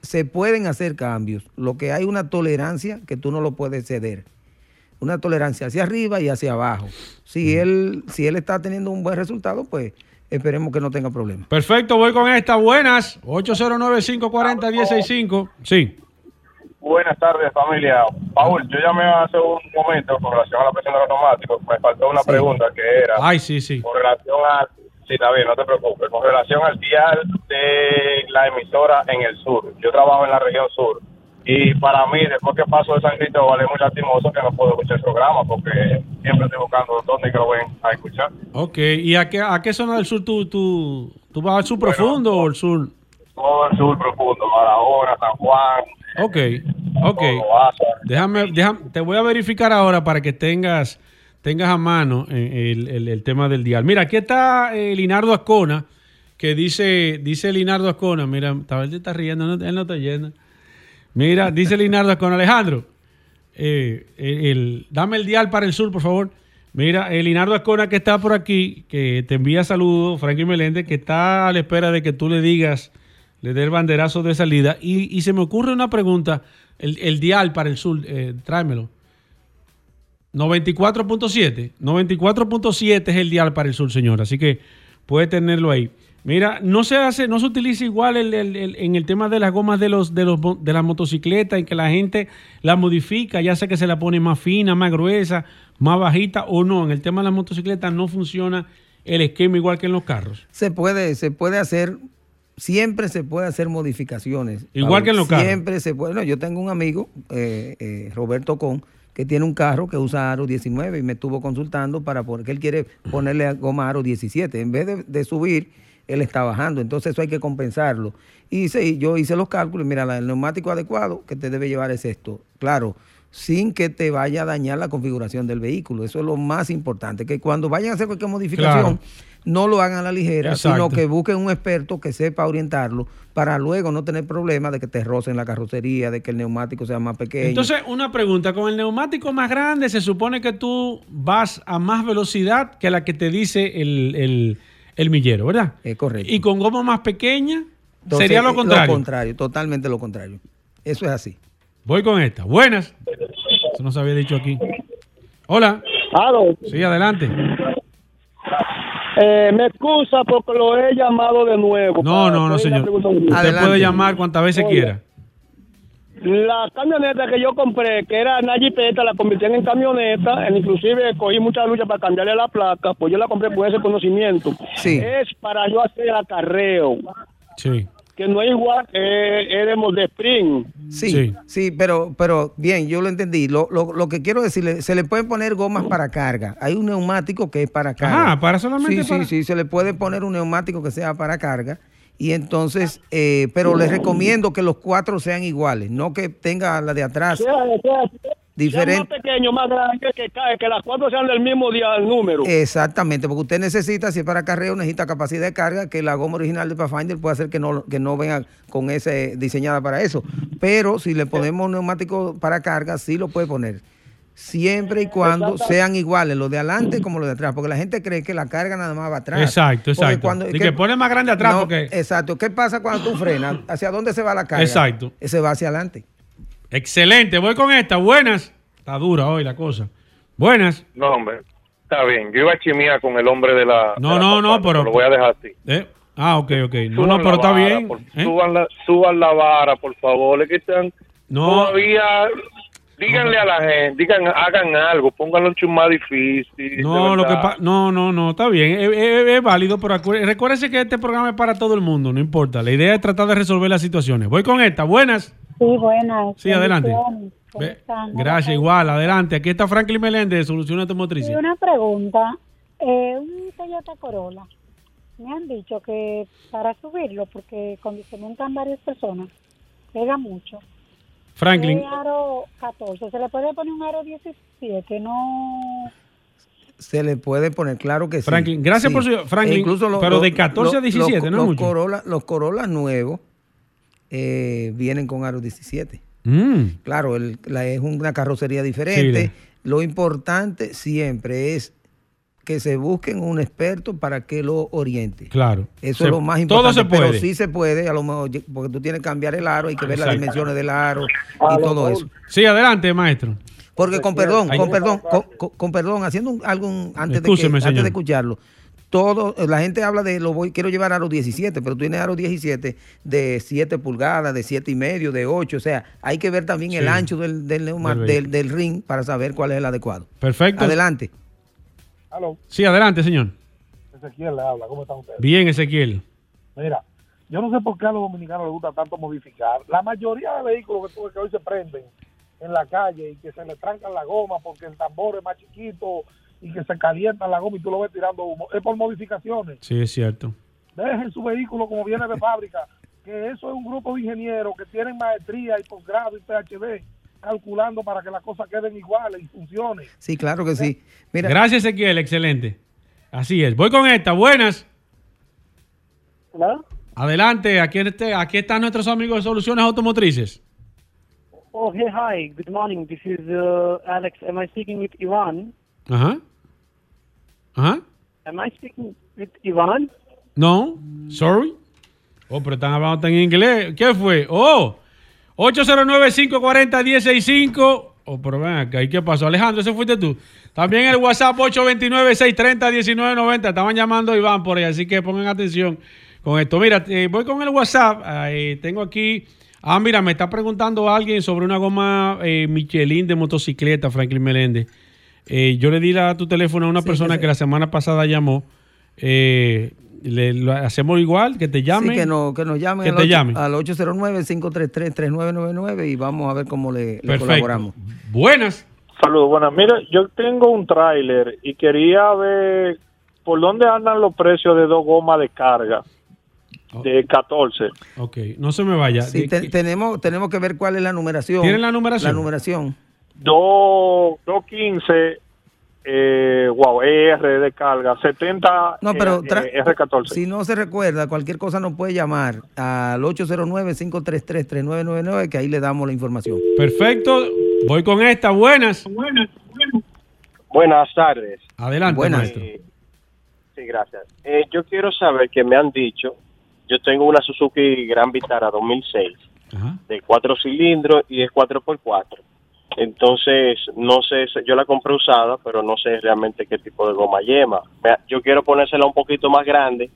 se pueden hacer cambios. Lo que hay una tolerancia que tú no lo puedes ceder una tolerancia hacia arriba y hacia abajo. Si él, si él está teniendo un buen resultado, pues esperemos que no tenga problemas. Perfecto, voy con esta. Buenas, 809-540-165. Sí. Buenas tardes, familia. Paul, yo llamé hace un momento con relación a la presión de los neumáticos. Me faltó una pregunta que era. Ay, sí, sí. Con relación a. Sí, está bien, no te preocupes. Con relación al dial de la emisora en el sur. Yo trabajo en la región sur y para mí, después que paso de San Cristóbal, es muy lastimoso que no puedo escuchar el programa porque siempre estoy buscando dónde que lo ven a escuchar. Ok, ¿y a qué, a qué zona del sur tú, tú, tú vas al sur profundo o al sur? Todo el sur profundo, Barahona, San Juan. Ok, ok. Déjame, déjame, te voy a verificar ahora para que tengas tengas a mano el, el, el tema del dial. Mira, aquí está eh, Linardo Ascona, que dice, dice Linardo Ascona, mira, tal te está riendo, él no está yendo. Mira, dice Linardo con Alejandro, eh, el, dame el dial para el sur, por favor. Mira, el Linardo Ascona que está por aquí, que te envía saludos, Frankie Meléndez, que está a la espera de que tú le digas, le dé el banderazo de salida. Y, se me ocurre una pregunta, el, dial para el sur, eh, tráemelo. 94.7, 94.7 es el dial para el sur, señor, así que puede tenerlo ahí. Mira, no se hace, no se utiliza igual en el tema de las gomas de los, de los de la motocicleta, en que la gente la modifica, ya sea que se la pone más fina, más gruesa, más bajita o no. En el tema de las motocicletas no funciona el esquema igual que en los carros. Se puede, se puede hacer, siempre se puede hacer modificaciones. Igual que en los carros. Siempre se puede. No, yo tengo un amigo, eh, eh, Roberto Con, que tiene un carro que usa aro 19 y me estuvo consultando para porque él quiere ponerle goma aro 17. En vez de subir él está bajando. Entonces eso hay que compensarlo. Y yo hice los cálculos, mira, el neumático adecuado que te debe llevar es esto. Claro, sin que te vaya a dañar la configuración del vehículo. Eso es lo más importante, que cuando vayan a hacer cualquier modificación, no lo hagan a la ligera, sino que busquen un experto que sepa orientarlo para luego no tener problemas de que te rocen la carrocería, de que el neumático sea más pequeño. Entonces, una pregunta, con el neumático más grande se supone que tú vas a más velocidad que la que te dice el el millero, ¿verdad? Es correcto. Y con goma más pequeña sería lo contrario. Lo contrario, totalmente lo contrario. Eso es así. Voy con esta. Buenas. Eso no se había dicho aquí. Hola. ¿Aló? Sí, adelante. Eh, me excusa porque lo he llamado de nuevo. No, no, no, señor. Usted puede llamar cuantas veces quiera. La camioneta que yo compré, que era una jipeta, la convertí en camioneta, inclusive cogí mucha lucha para cambiarle la placa, pues yo la compré por ese conocimiento. Sí. Es para yo hacer el acarreo. Sí. Que no es igual que éramos de Spring. Sí, sí, pero, pero bien, yo lo entendí. Lo, lo, lo, que quiero decirle, se le pueden poner gomas para carga. Hay un neumático que es para carga. Ah, para solamente Sí, sí, sí, se le puede poner un neumático que sea para carga y entonces, eh, pero les recomiendo que los cuatro sean iguales, no que tenga la de atrás. diferente. más pequeño, más grande, que, que las cuatro sean del mismo día, el número. Exactamente, porque usted necesita, si es para carreo, necesita capacidad de carga, que la goma original de Pathfinder puede hacer que no, que no venga con ese diseñada para eso. Pero si le ponemos un neumático para carga, sí lo puede poner siempre y cuando sean iguales los de adelante como los de atrás, porque la gente cree que la carga nada más va atrás. Exacto, exacto. y que, pone más grande atrás porque... Exacto. ¿Qué pasa cuando tú frenas? ¿Hacia dónde se va la carga? Exacto. Se va hacia adelante. Excelente, voy con esta. Buenas. Está dura hoy la cosa. Buenas. No, hombre. Está bien, yo iba a chimía con el hombre de la. No, de la no, no, pero- Lo voy a dejar así. ¿Eh? Ah, ok, ok. No, no, pero está vara, bien. por- ¿eh? suban, la, suban la vara, por favor. Es que están No. todavía. Díganle a la gente, digan, hagan algo, pónganlo chum más difícil. No, lo que pa- no, no, no, está bien, es, es- es válido, pero recuérdense que este programa es para todo el mundo, no importa. La idea es tratar de resolver las situaciones. Voy con esta, buenas. Sí, buenas. Sí, adelante. Gracias, igual, adelante. Aquí está Franklin Meléndez de Soluciones Automotrices. Sí, una pregunta. Eh, un Toyota Corolla. Me han dicho que para subirlo, porque cuando se montan varias personas, pega mucho. Franklin, Es aro 14. ¿Se le puede poner un aro 17? No. Se le puede poner, claro que sí. Franklin, gracias Sí. por su- Franklin, E incluso lo- pero lo- de 14 a lo- 17, los, ¿no los mucho? Corolla, los Corolla nuevos eh, vienen con aro 17. Mm. Claro, el- la- es una carrocería diferente. Sí, Lo importante siempre es que se busquen un experto para que lo oriente. claro. Eso Se- es lo más Todo importante. se puede. Pero sí se puede, a lo mejor, porque tú tienes que cambiar el aro, hay que ver las dimensiones del aro y todo eso. Sí, adelante, maestro. Porque con perdón, con perdón, con, perdón, haciendo un- algo antes, de que, Escúcheme, antes señor. de escucharlo. Todo, la gente habla de lo voy, quiero llevar aro 17, pero tú tienes aro 17 de 7 pulgadas, de 7 y medio, de 8, o sea, hay que ver también el ancho del, del, neuma- Del del- del ring para saber cuál es el adecuado. Perfecto. Adelante. Aló, Sí, adelante, señor. Ezequiel le habla, ¿cómo están ustedes? Bien, Ezequiel. Mira, yo no sé por qué a los dominicanos les gusta tanto modificar. La mayoría de vehículos que, tú que hoy se prenden en la calle y que se le trancan la goma porque el tambor es más chiquito y que se calienta la goma y tú lo ves tirando humo, es por modificaciones. Sí, es cierto. Dejen su vehículo como viene de fábrica, que eso es un grupo de ingenieros que tienen maestría y posgrado y PhD calculando para que las cosas queden iguales y funcionen. Sí, claro que sí. Mira, Gracias, Ezequiel, excelente. Así es. Voy con esta, buenas. ¿No? Adelante, aquí, este- aquí están nuestros amigos de Soluciones Automotrices. Oh, hey, hi. Good morning. This is uh, Alex. Am I speaking with Ivan? Ajá. Ajá. Am I speaking with Ivan? No, sorry. Oh, pero están hablando en inglés. ¿Qué fue? Oh, 809-540-165. Oh, pero ven acá. ¿Y qué pasó? Alejandro, ese fuiste tú. También el WhatsApp 829-630-1990. Estaban llamando a Iván por ahí, así que pongan atención con esto. Mira, eh, voy con el WhatsApp. Tengo aquí. Ah, mira, me está preguntando alguien sobre una goma eh, Michelin de motocicleta, Franklin Meléndez. Eh, yo le di la, tu teléfono a una persona que, la semana pasada llamó. Le, lo hacemos igual, que te llame. Sí, que, no, que nos llamen Que al, te llamen. al 809-533-3999 y vamos a ver cómo le, le colaboramos. Buenas. Saludos, buenas. Mira, yo tengo un tráiler y quería ver por dónde andan los precios de dos gomas de carga de 14. Ok, no se me vaya. Sí, te- tenemos, tenemos que ver cuál es la numeración. ¿Tienen la numeración? La numeración. 215 eh, wow, ER de carga, 70 No, pero eh, tra- eh, R14. si no se recuerda, cualquier cosa nos puede llamar al 809-533-3999 que ahí le damos la información. Perfecto. Voy con esta. Buenas. Buenas tardes. Adelante, Buenas. maestro. Eh, sí, gracias. Eh, yo quiero saber que me han dicho, yo tengo una Suzuki Gran Vitara 2006 de cuatro cilindros y es 4x4. Entonces, no sé, yo la compré usada, pero no sé realmente qué tipo de goma lleva. Yo quiero ponérsela un poquito más grande,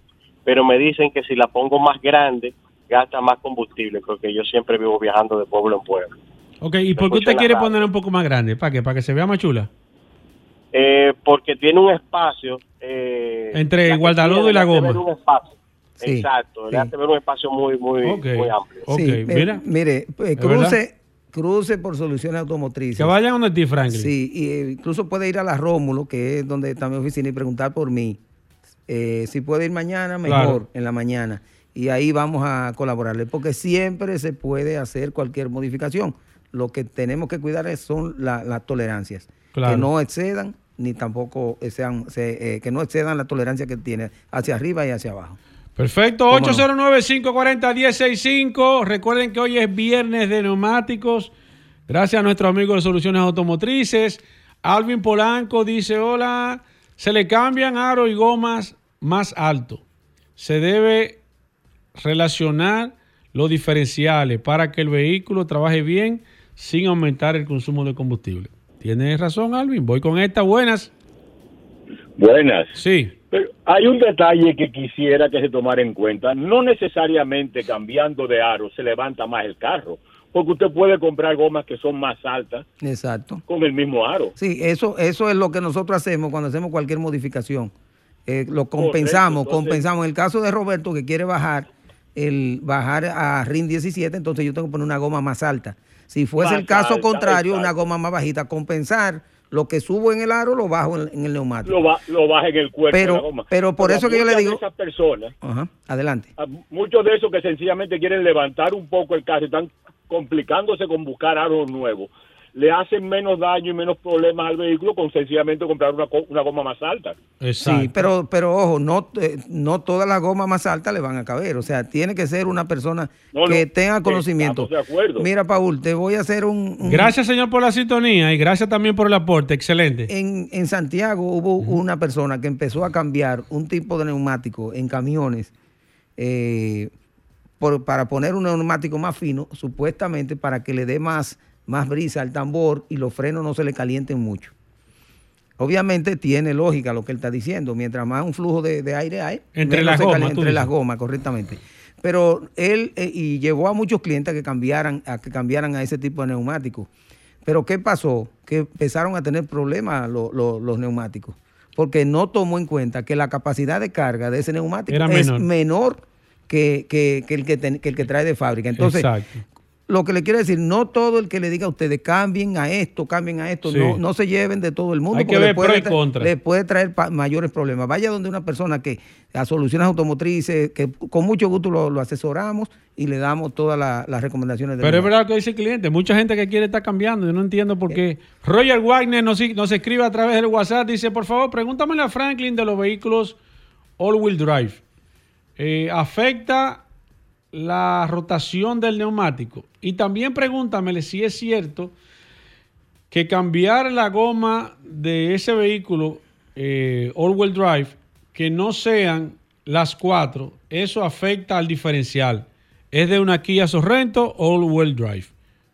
pero me dicen que si la pongo más grande, gasta más combustible, porque yo siempre vivo viajando de pueblo en pueblo. Ok, ¿y por qué usted quiere radio. poner un poco más grande? ¿Para qué? ¿Para que se vea más chula? Eh, porque tiene un espacio. eh, Entre guardalodo y la goma. un espacio. Sí, Exacto, sí. le hace ver un espacio muy, muy, muy amplio. Sí, eh, mire, pues, ¿Es cruce, cruce por soluciones automotrices. Que vayan donde ti, Franklin. Sí, y, eh, incluso puede ir a la Rómulo, que es donde está mi oficina, y preguntar por mí. Eh, si puede ir mañana, mejor, Claro. en la mañana. Y ahí vamos a colaborarle, porque siempre se puede hacer cualquier modificación. Lo que tenemos que cuidar es- son la- las tolerancias, Claro. que no excedan ni tampoco sean, se- eh, que no excedan la tolerancia que tiene hacia arriba y hacia abajo. Perfecto, ¿Cómo no? 809-540-1065. Recuerden que hoy es viernes de neumáticos. Gracias a nuestro amigo de Soluciones Automotrices. Alvin Polanco dice, hola, se le cambian aro y gomas más alto. Se debe relacionar los diferenciales para que el vehículo trabaje bien sin aumentar el consumo de combustible. Tienes razón, Alvin. Voy con esta. Buenas. Buenas. Sí. Pero hay un detalle que quisiera que se tomara en cuenta. No necesariamente cambiando de aro se levanta más el carro, porque usted puede comprar gomas que son más altas Exacto. con el mismo aro. Sí, eso, eso es lo que nosotros hacemos cuando hacemos cualquier modificación. Eh, lo compensamos, entonces- compensamos. En el caso de Roberto que quiere bajar el bajar a RIN 17, entonces yo tengo que poner una goma más alta. Si fuese Más el caso alta, contrario, una goma más bajita, compensar lo que subo en el aro lo bajo en, en el neumático. Lo, ba- lo baja en el cuerpo Pero- de la goma. pero por eso que yo le digo- esas personas, Ajá, adelante. a muchos de esos que sencillamente quieren levantar un poco el carro, están complicándose con buscar aros nuevos, le hacen menos daño y menos problemas al vehículo con sencillamente comprar una, una goma más alta. Sí, pero, pero ojo, no, eh, no todas las gomas más altas le van a caber. O sea, tiene que ser una persona No, que no, tenga conocimiento. estamos de acuerdo. Mira, Paul, te voy a hacer un... un- Gracias, señor, por la sintonía y gracias también por el aporte. Excelente. En, en Santiago hubo una persona que empezó a cambiar un tipo de neumático en camiones eh, por- para poner un neumático más fino, supuestamente para que le dé más, más brisa al tambor y los frenos no se le calienten mucho. Obviamente tiene lógica lo que él está diciendo. Mientras más un flujo de, de aire hay, Entre las gomas, entre las gomas, correctamente. Pero él eh, y llevó a muchos clientes a que cambiaran, a que cambiaran a ese tipo de neumáticos. Pero ¿qué pasó? Que empezaron a tener problemas lo- lo- los neumáticos. Porque no tomó en cuenta que la capacidad de carga de ese neumático Era es menor. menor que, que- que el que, ten- que el que trae de fábrica. Entonces, Exacto. Lo que le quiero decir, no todo el que le diga a ustedes cambien a esto, cambien a esto, Sí. no, no se lleven de todo el mundo. Hay que ver le puede pro y tra- contra. Le puede traer mayores problemas. Vaya donde una persona que a soluciones automotrices, que con mucho gusto lo, lo asesoramos y le damos todas la- las recomendaciones Pero es verdad que dice el cliente. Mucha gente que quiere estar cambiando. Yo no entiendo por qué. Roger Wagner nos, nos escribe a través del WhatsApp. Dice, por favor, pregúntame a Franklin de los vehículos all-wheel drive. Eh, ¿Afecta la rotación del neumático? Y también pregúntamele si es cierto que cambiar la goma de ese vehículo eh, all-wheel drive, que no sean las cuatro, eso afecta al diferencial. ¿Es de una Kia Sorrento o all-wheel drive?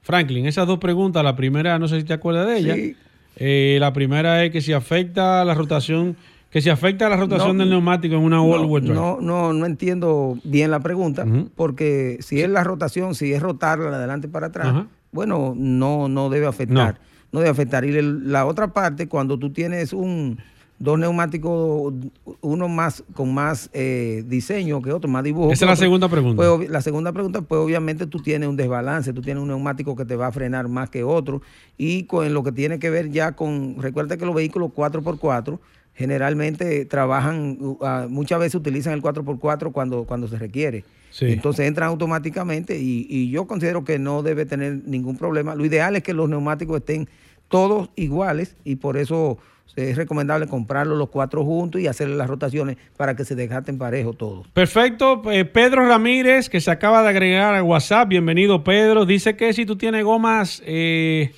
Franklin, esas dos preguntas, la primera no sé si te acuerdas de ella. Sí. Eh, la primera es que si afecta la rotación, que si afecta la rotación No, del neumático en una all-wheel drive. No, no, no entiendo bien la pregunta, porque si es la rotación, si es rotarla de adelante para atrás, bueno, no, no debe afectar. No. debe afectar. Y el- la otra parte, cuando tú tienes un dos neumáticos, uno más con más eh, diseño que otro, más dibujo. Esa es la otro, segunda pregunta. pues, la segunda pregunta, pues obviamente tú tienes un desbalance, tú tienes un neumático que te va a frenar más que otro. Y con lo que tiene que ver ya con, recuerda que los vehículos 4x4 generalmente trabajan, uh, muchas veces utilizan el 4x4 cuando, cuando se requiere. Sí. Entonces entran automáticamente y, y yo considero que no debe tener ningún problema. Lo ideal es que los neumáticos estén todos iguales y por eso es recomendable comprarlos los cuatro juntos y hacerle las rotaciones para que se dejaten parejos todos. Perfecto. Eh, Pedro Ramírez, que se acaba de agregar a WhatsApp. Bienvenido, Pedro. Dice que si tú tienes gomas eh,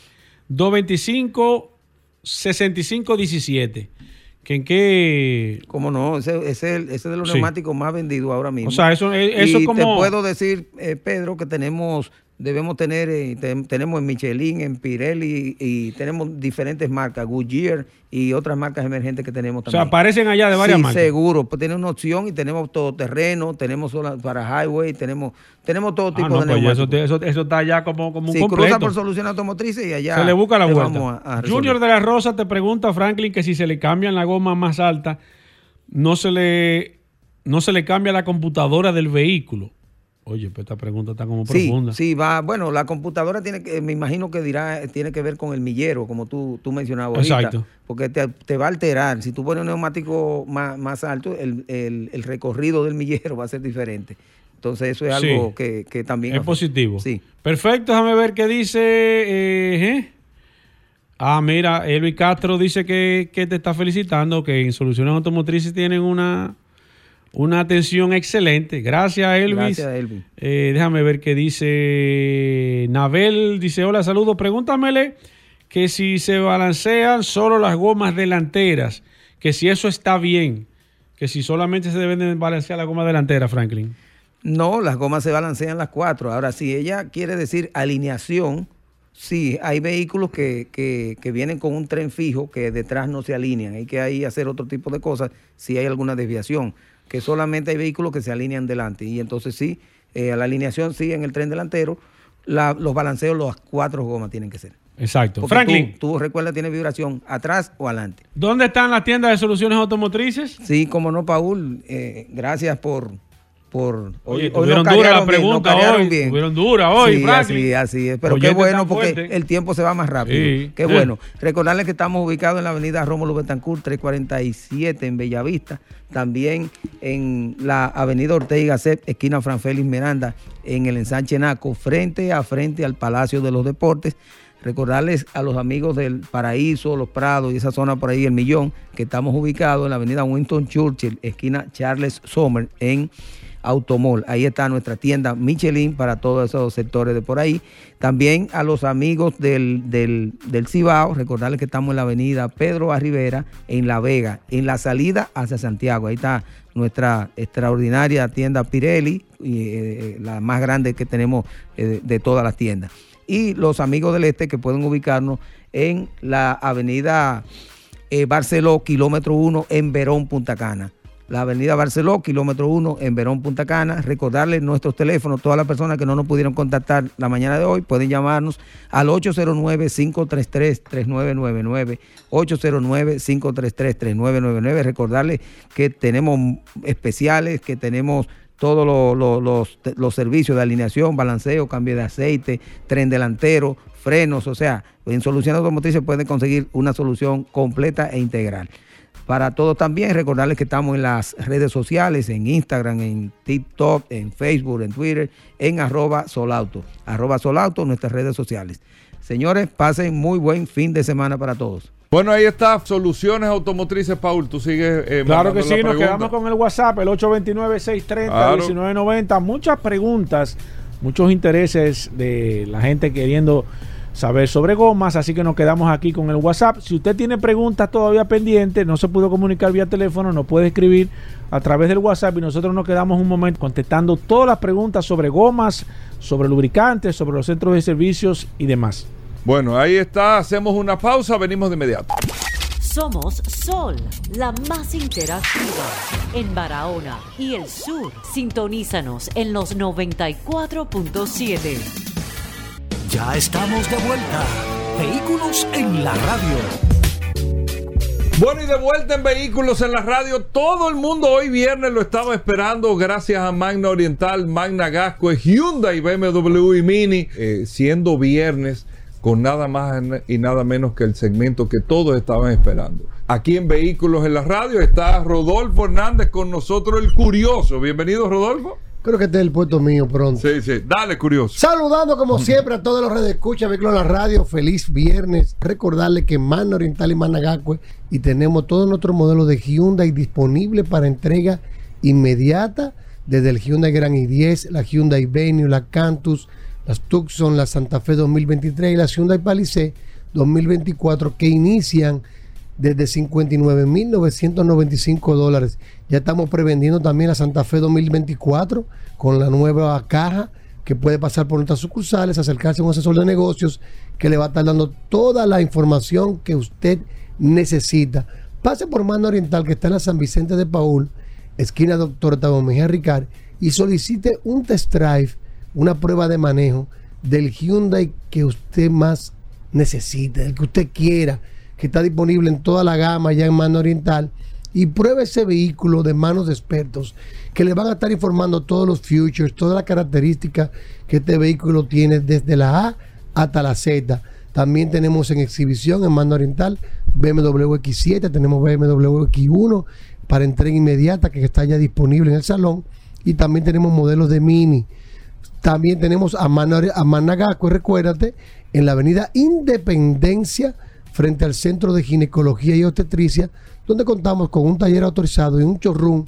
225, 65, 17. ¿Que ¿En qué? ¿Cómo no? Ese, ese es el- ese es de los Sí. neumáticos más vendidos ahora mismo. O sea, eso- eso y como- te puedo decir, eh, Pedro, que tenemos, debemos tener, eh, te- tenemos en Michelin, en Pirelli y tenemos diferentes marcas, Goodyear y otras marcas emergentes que tenemos O sea, también. aparecen allá de varias sí, marcas. seguro. Pues tiene una opción y tenemos todoterreno, tenemos sola- para highway, tenemos, tenemos todo tipo Ah, no, de pues eso, eso, eso está allá como, como un Si completo. cruza por soluciones automotrices y allá se le busca la vuelta. a- a. Junior de la Rosa te pregunta Franklin que si se le cambian la goma más alta, no se le, no se le cambia la computadora del vehículo. Oye, pues esta pregunta está como Sí, profunda. sí, va. Bueno, la computadora tiene que, me imagino que dirá, tiene que ver con el millero, como tú, tú mencionabas ahorita. Exacto. Porque te, te va a alterar. Si tú pones un neumático más, más alto, el, el- el recorrido del millero va a ser diferente. Entonces, eso es Sí. algo que, que también. Es afecta. positivo. Sí. Perfecto, déjame ver qué dice. eh, ¿eh? Ah, mira, Elvi Castro dice que, que te está felicitando, que en Soluciones Automotrices tienen una, una atención excelente. Gracias, Elvis. Gracias, Elvis. Eh, déjame ver qué dice Nabel. Dice, hola, saludos. Pregúntamele que si se balancean solo las gomas delanteras, que si eso está bien, que si solamente se deben de balancear las gomas delanteras, Franklin. No, las gomas se balancean las cuatro. Ahora, si ella quiere decir alineación, Sí, hay vehículos que, que, que, vienen con un tren fijo que detrás no se alinean. Hay que ahí hacer otro tipo de cosas si hay alguna desviación. Que solamente hay vehículos que se alinean delante. Y entonces sí, eh, la alineación sí en el tren delantero, la, los balanceos, las cuatro gomas tienen que ser. Exacto. Porque Franklin. Tú, tú recuerdas, tiene vibración atrás o adelante. ¿Dónde están las tiendas de soluciones automotrices? Sí, como no, Paul. Eh, gracias por, por Oye, tuvieron dura la pregunta hoy. Bien. Tuvieron dura hoy, sí, así, así es. Pero qué bueno porque el tiempo se va más rápido. Sí. Qué bueno. Recordarles que estamos ubicados en la avenida Rómulo Betancourt 347 en Bellavista. También en la avenida Ortega y Gasset, esquina Fran Félix Miranda, en el ensanche Naco, frente a frente al Palacio de los Deportes. Recordarles a los amigos del Paraíso, Los Prados y esa zona por ahí, el Millón, que estamos ubicados en la avenida Winston Churchill, esquina Charles Sommer, en Automol. Ahí está nuestra tienda Michelin para todos esos sectores de por ahí. También a los amigos del, del, del Cibao, recordarles que estamos en la avenida Pedro A. Rivera, en La Vega, en la salida hacia Santiago. Ahí está nuestra extraordinaria tienda Pirelli, y, eh, la más grande que tenemos eh, de todas las tiendas. Y los amigos del Este que pueden ubicarnos en la avenida eh, Barceló, kilómetro 1, en Verón, Punta Cana. La avenida Barceló, kilómetro 1, en Verón, Punta Cana. Recordarles nuestros teléfonos, todas las personas que no nos pudieron contactar la mañana de hoy, pueden llamarnos al 809-533-3999. 809-533-3999. Recordarles que tenemos especiales, que tenemos todos lo- lo- los, los servicios de alineación, balanceo, cambio de aceite, tren delantero, frenos, o sea, en Soluciones Automotrices pueden conseguir una solución completa e integral. Para todos también, recordarles que estamos en las redes sociales, en Instagram, en TikTok, en Facebook, en Twitter, en arroba solauto. Arroba solauto, nuestras redes sociales. Señores, pasen muy buen fin de semana para todos. Bueno, ahí está, Soluciones Automotrices, Paul. Tú sigues. eh, Claro que sí, la nos pregunta. quedamos con el WhatsApp, el 829-630-1990. Muchas preguntas, muchos intereses de la gente queriendo saber sobre gomas, así que nos quedamos aquí con el WhatsApp. Si usted tiene preguntas todavía pendientes, no se pudo comunicar vía teléfono, nos puede escribir a través del WhatsApp y nosotros nos quedamos un momento contestando todas las preguntas sobre gomas, sobre lubricantes, sobre los centros de servicios y demás. Bueno, ahí está. Hacemos una pausa. Venimos de inmediato. Somos Sol, la más interactiva en Barahona y el sur. Sintonízanos en los 94.7. Ya estamos de vuelta. Vehículos en la radio. Bueno, y de vuelta en Vehículos en la Radio. Todo el mundo hoy viernes lo estaba esperando gracias a Magna Oriental, Magna Gasco, Hyundai, BMW y Mini. Eh, siendo viernes con nada más y nada menos que el segmento que todos estaban esperando. Aquí en Vehículos en la Radio está Rodolfo Hernández con nosotros, el curioso. Bienvenido, Rodolfo. Creo que este es el puesto mío pronto. Sí, sí. Dale, curioso. Saludando como siempre a todos los redes escucha Vehículos la Radio. Feliz viernes. Recordarle que Mano Oriental y Managacue y tenemos todo nuestro modelo de Hyundai disponible para entrega inmediata desde el Hyundai Grand i10, la Hyundai Venue, la Cantus, las Tucson, la Santa Fe 2023 y la Hyundai Palisade 2024 que inician desde 59.995 dólares. Ya estamos prevendiendo también la Santa Fe 2024 con la nueva caja que puede pasar por nuestras sucursales, acercarse a un asesor de negocios que le va a estar dando toda la información que usted necesita. Pase por Mano Oriental que está en la San Vicente de Paul, esquina Doctor Tabo Mejía Ricard, y solicite un test drive, una prueba de manejo del Hyundai que usted más necesite, el que usted quiera, que está disponible en toda la gama ya en Mano Oriental. Y pruebe ese vehículo de manos de expertos que le van a estar informando todos los futures, todas las características que este vehículo tiene desde la A hasta la Z. También tenemos en exhibición en Mano Oriental BMW X7, tenemos BMW X1 para entrega inmediata que está ya disponible en el salón. Y también tenemos modelos de Mini. También tenemos a, Mana- a recuérdate, en la avenida Independencia, frente al Centro de Ginecología y Obstetricia, donde contamos con un taller autorizado y un showroom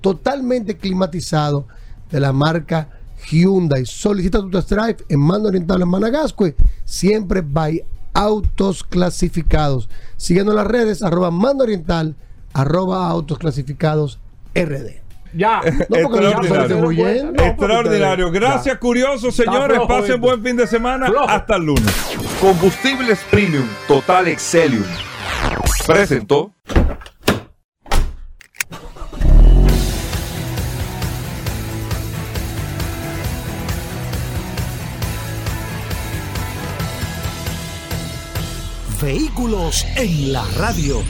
totalmente climatizado de la marca Hyundai. Solicita tu test drive en Mando Oriental en Managascue, siempre by autos clasificados. Siguiendo en las redes, arroba Mando Oriental, arroba autos clasificados RD. Ya. No, extraordinario. Extraordinario. Gracias, ya. curiosos, señores. Pasen buen fin de semana. Hasta el lunes. Combustibles Premium Total Excelium. Presentó. Vehículos en la radio.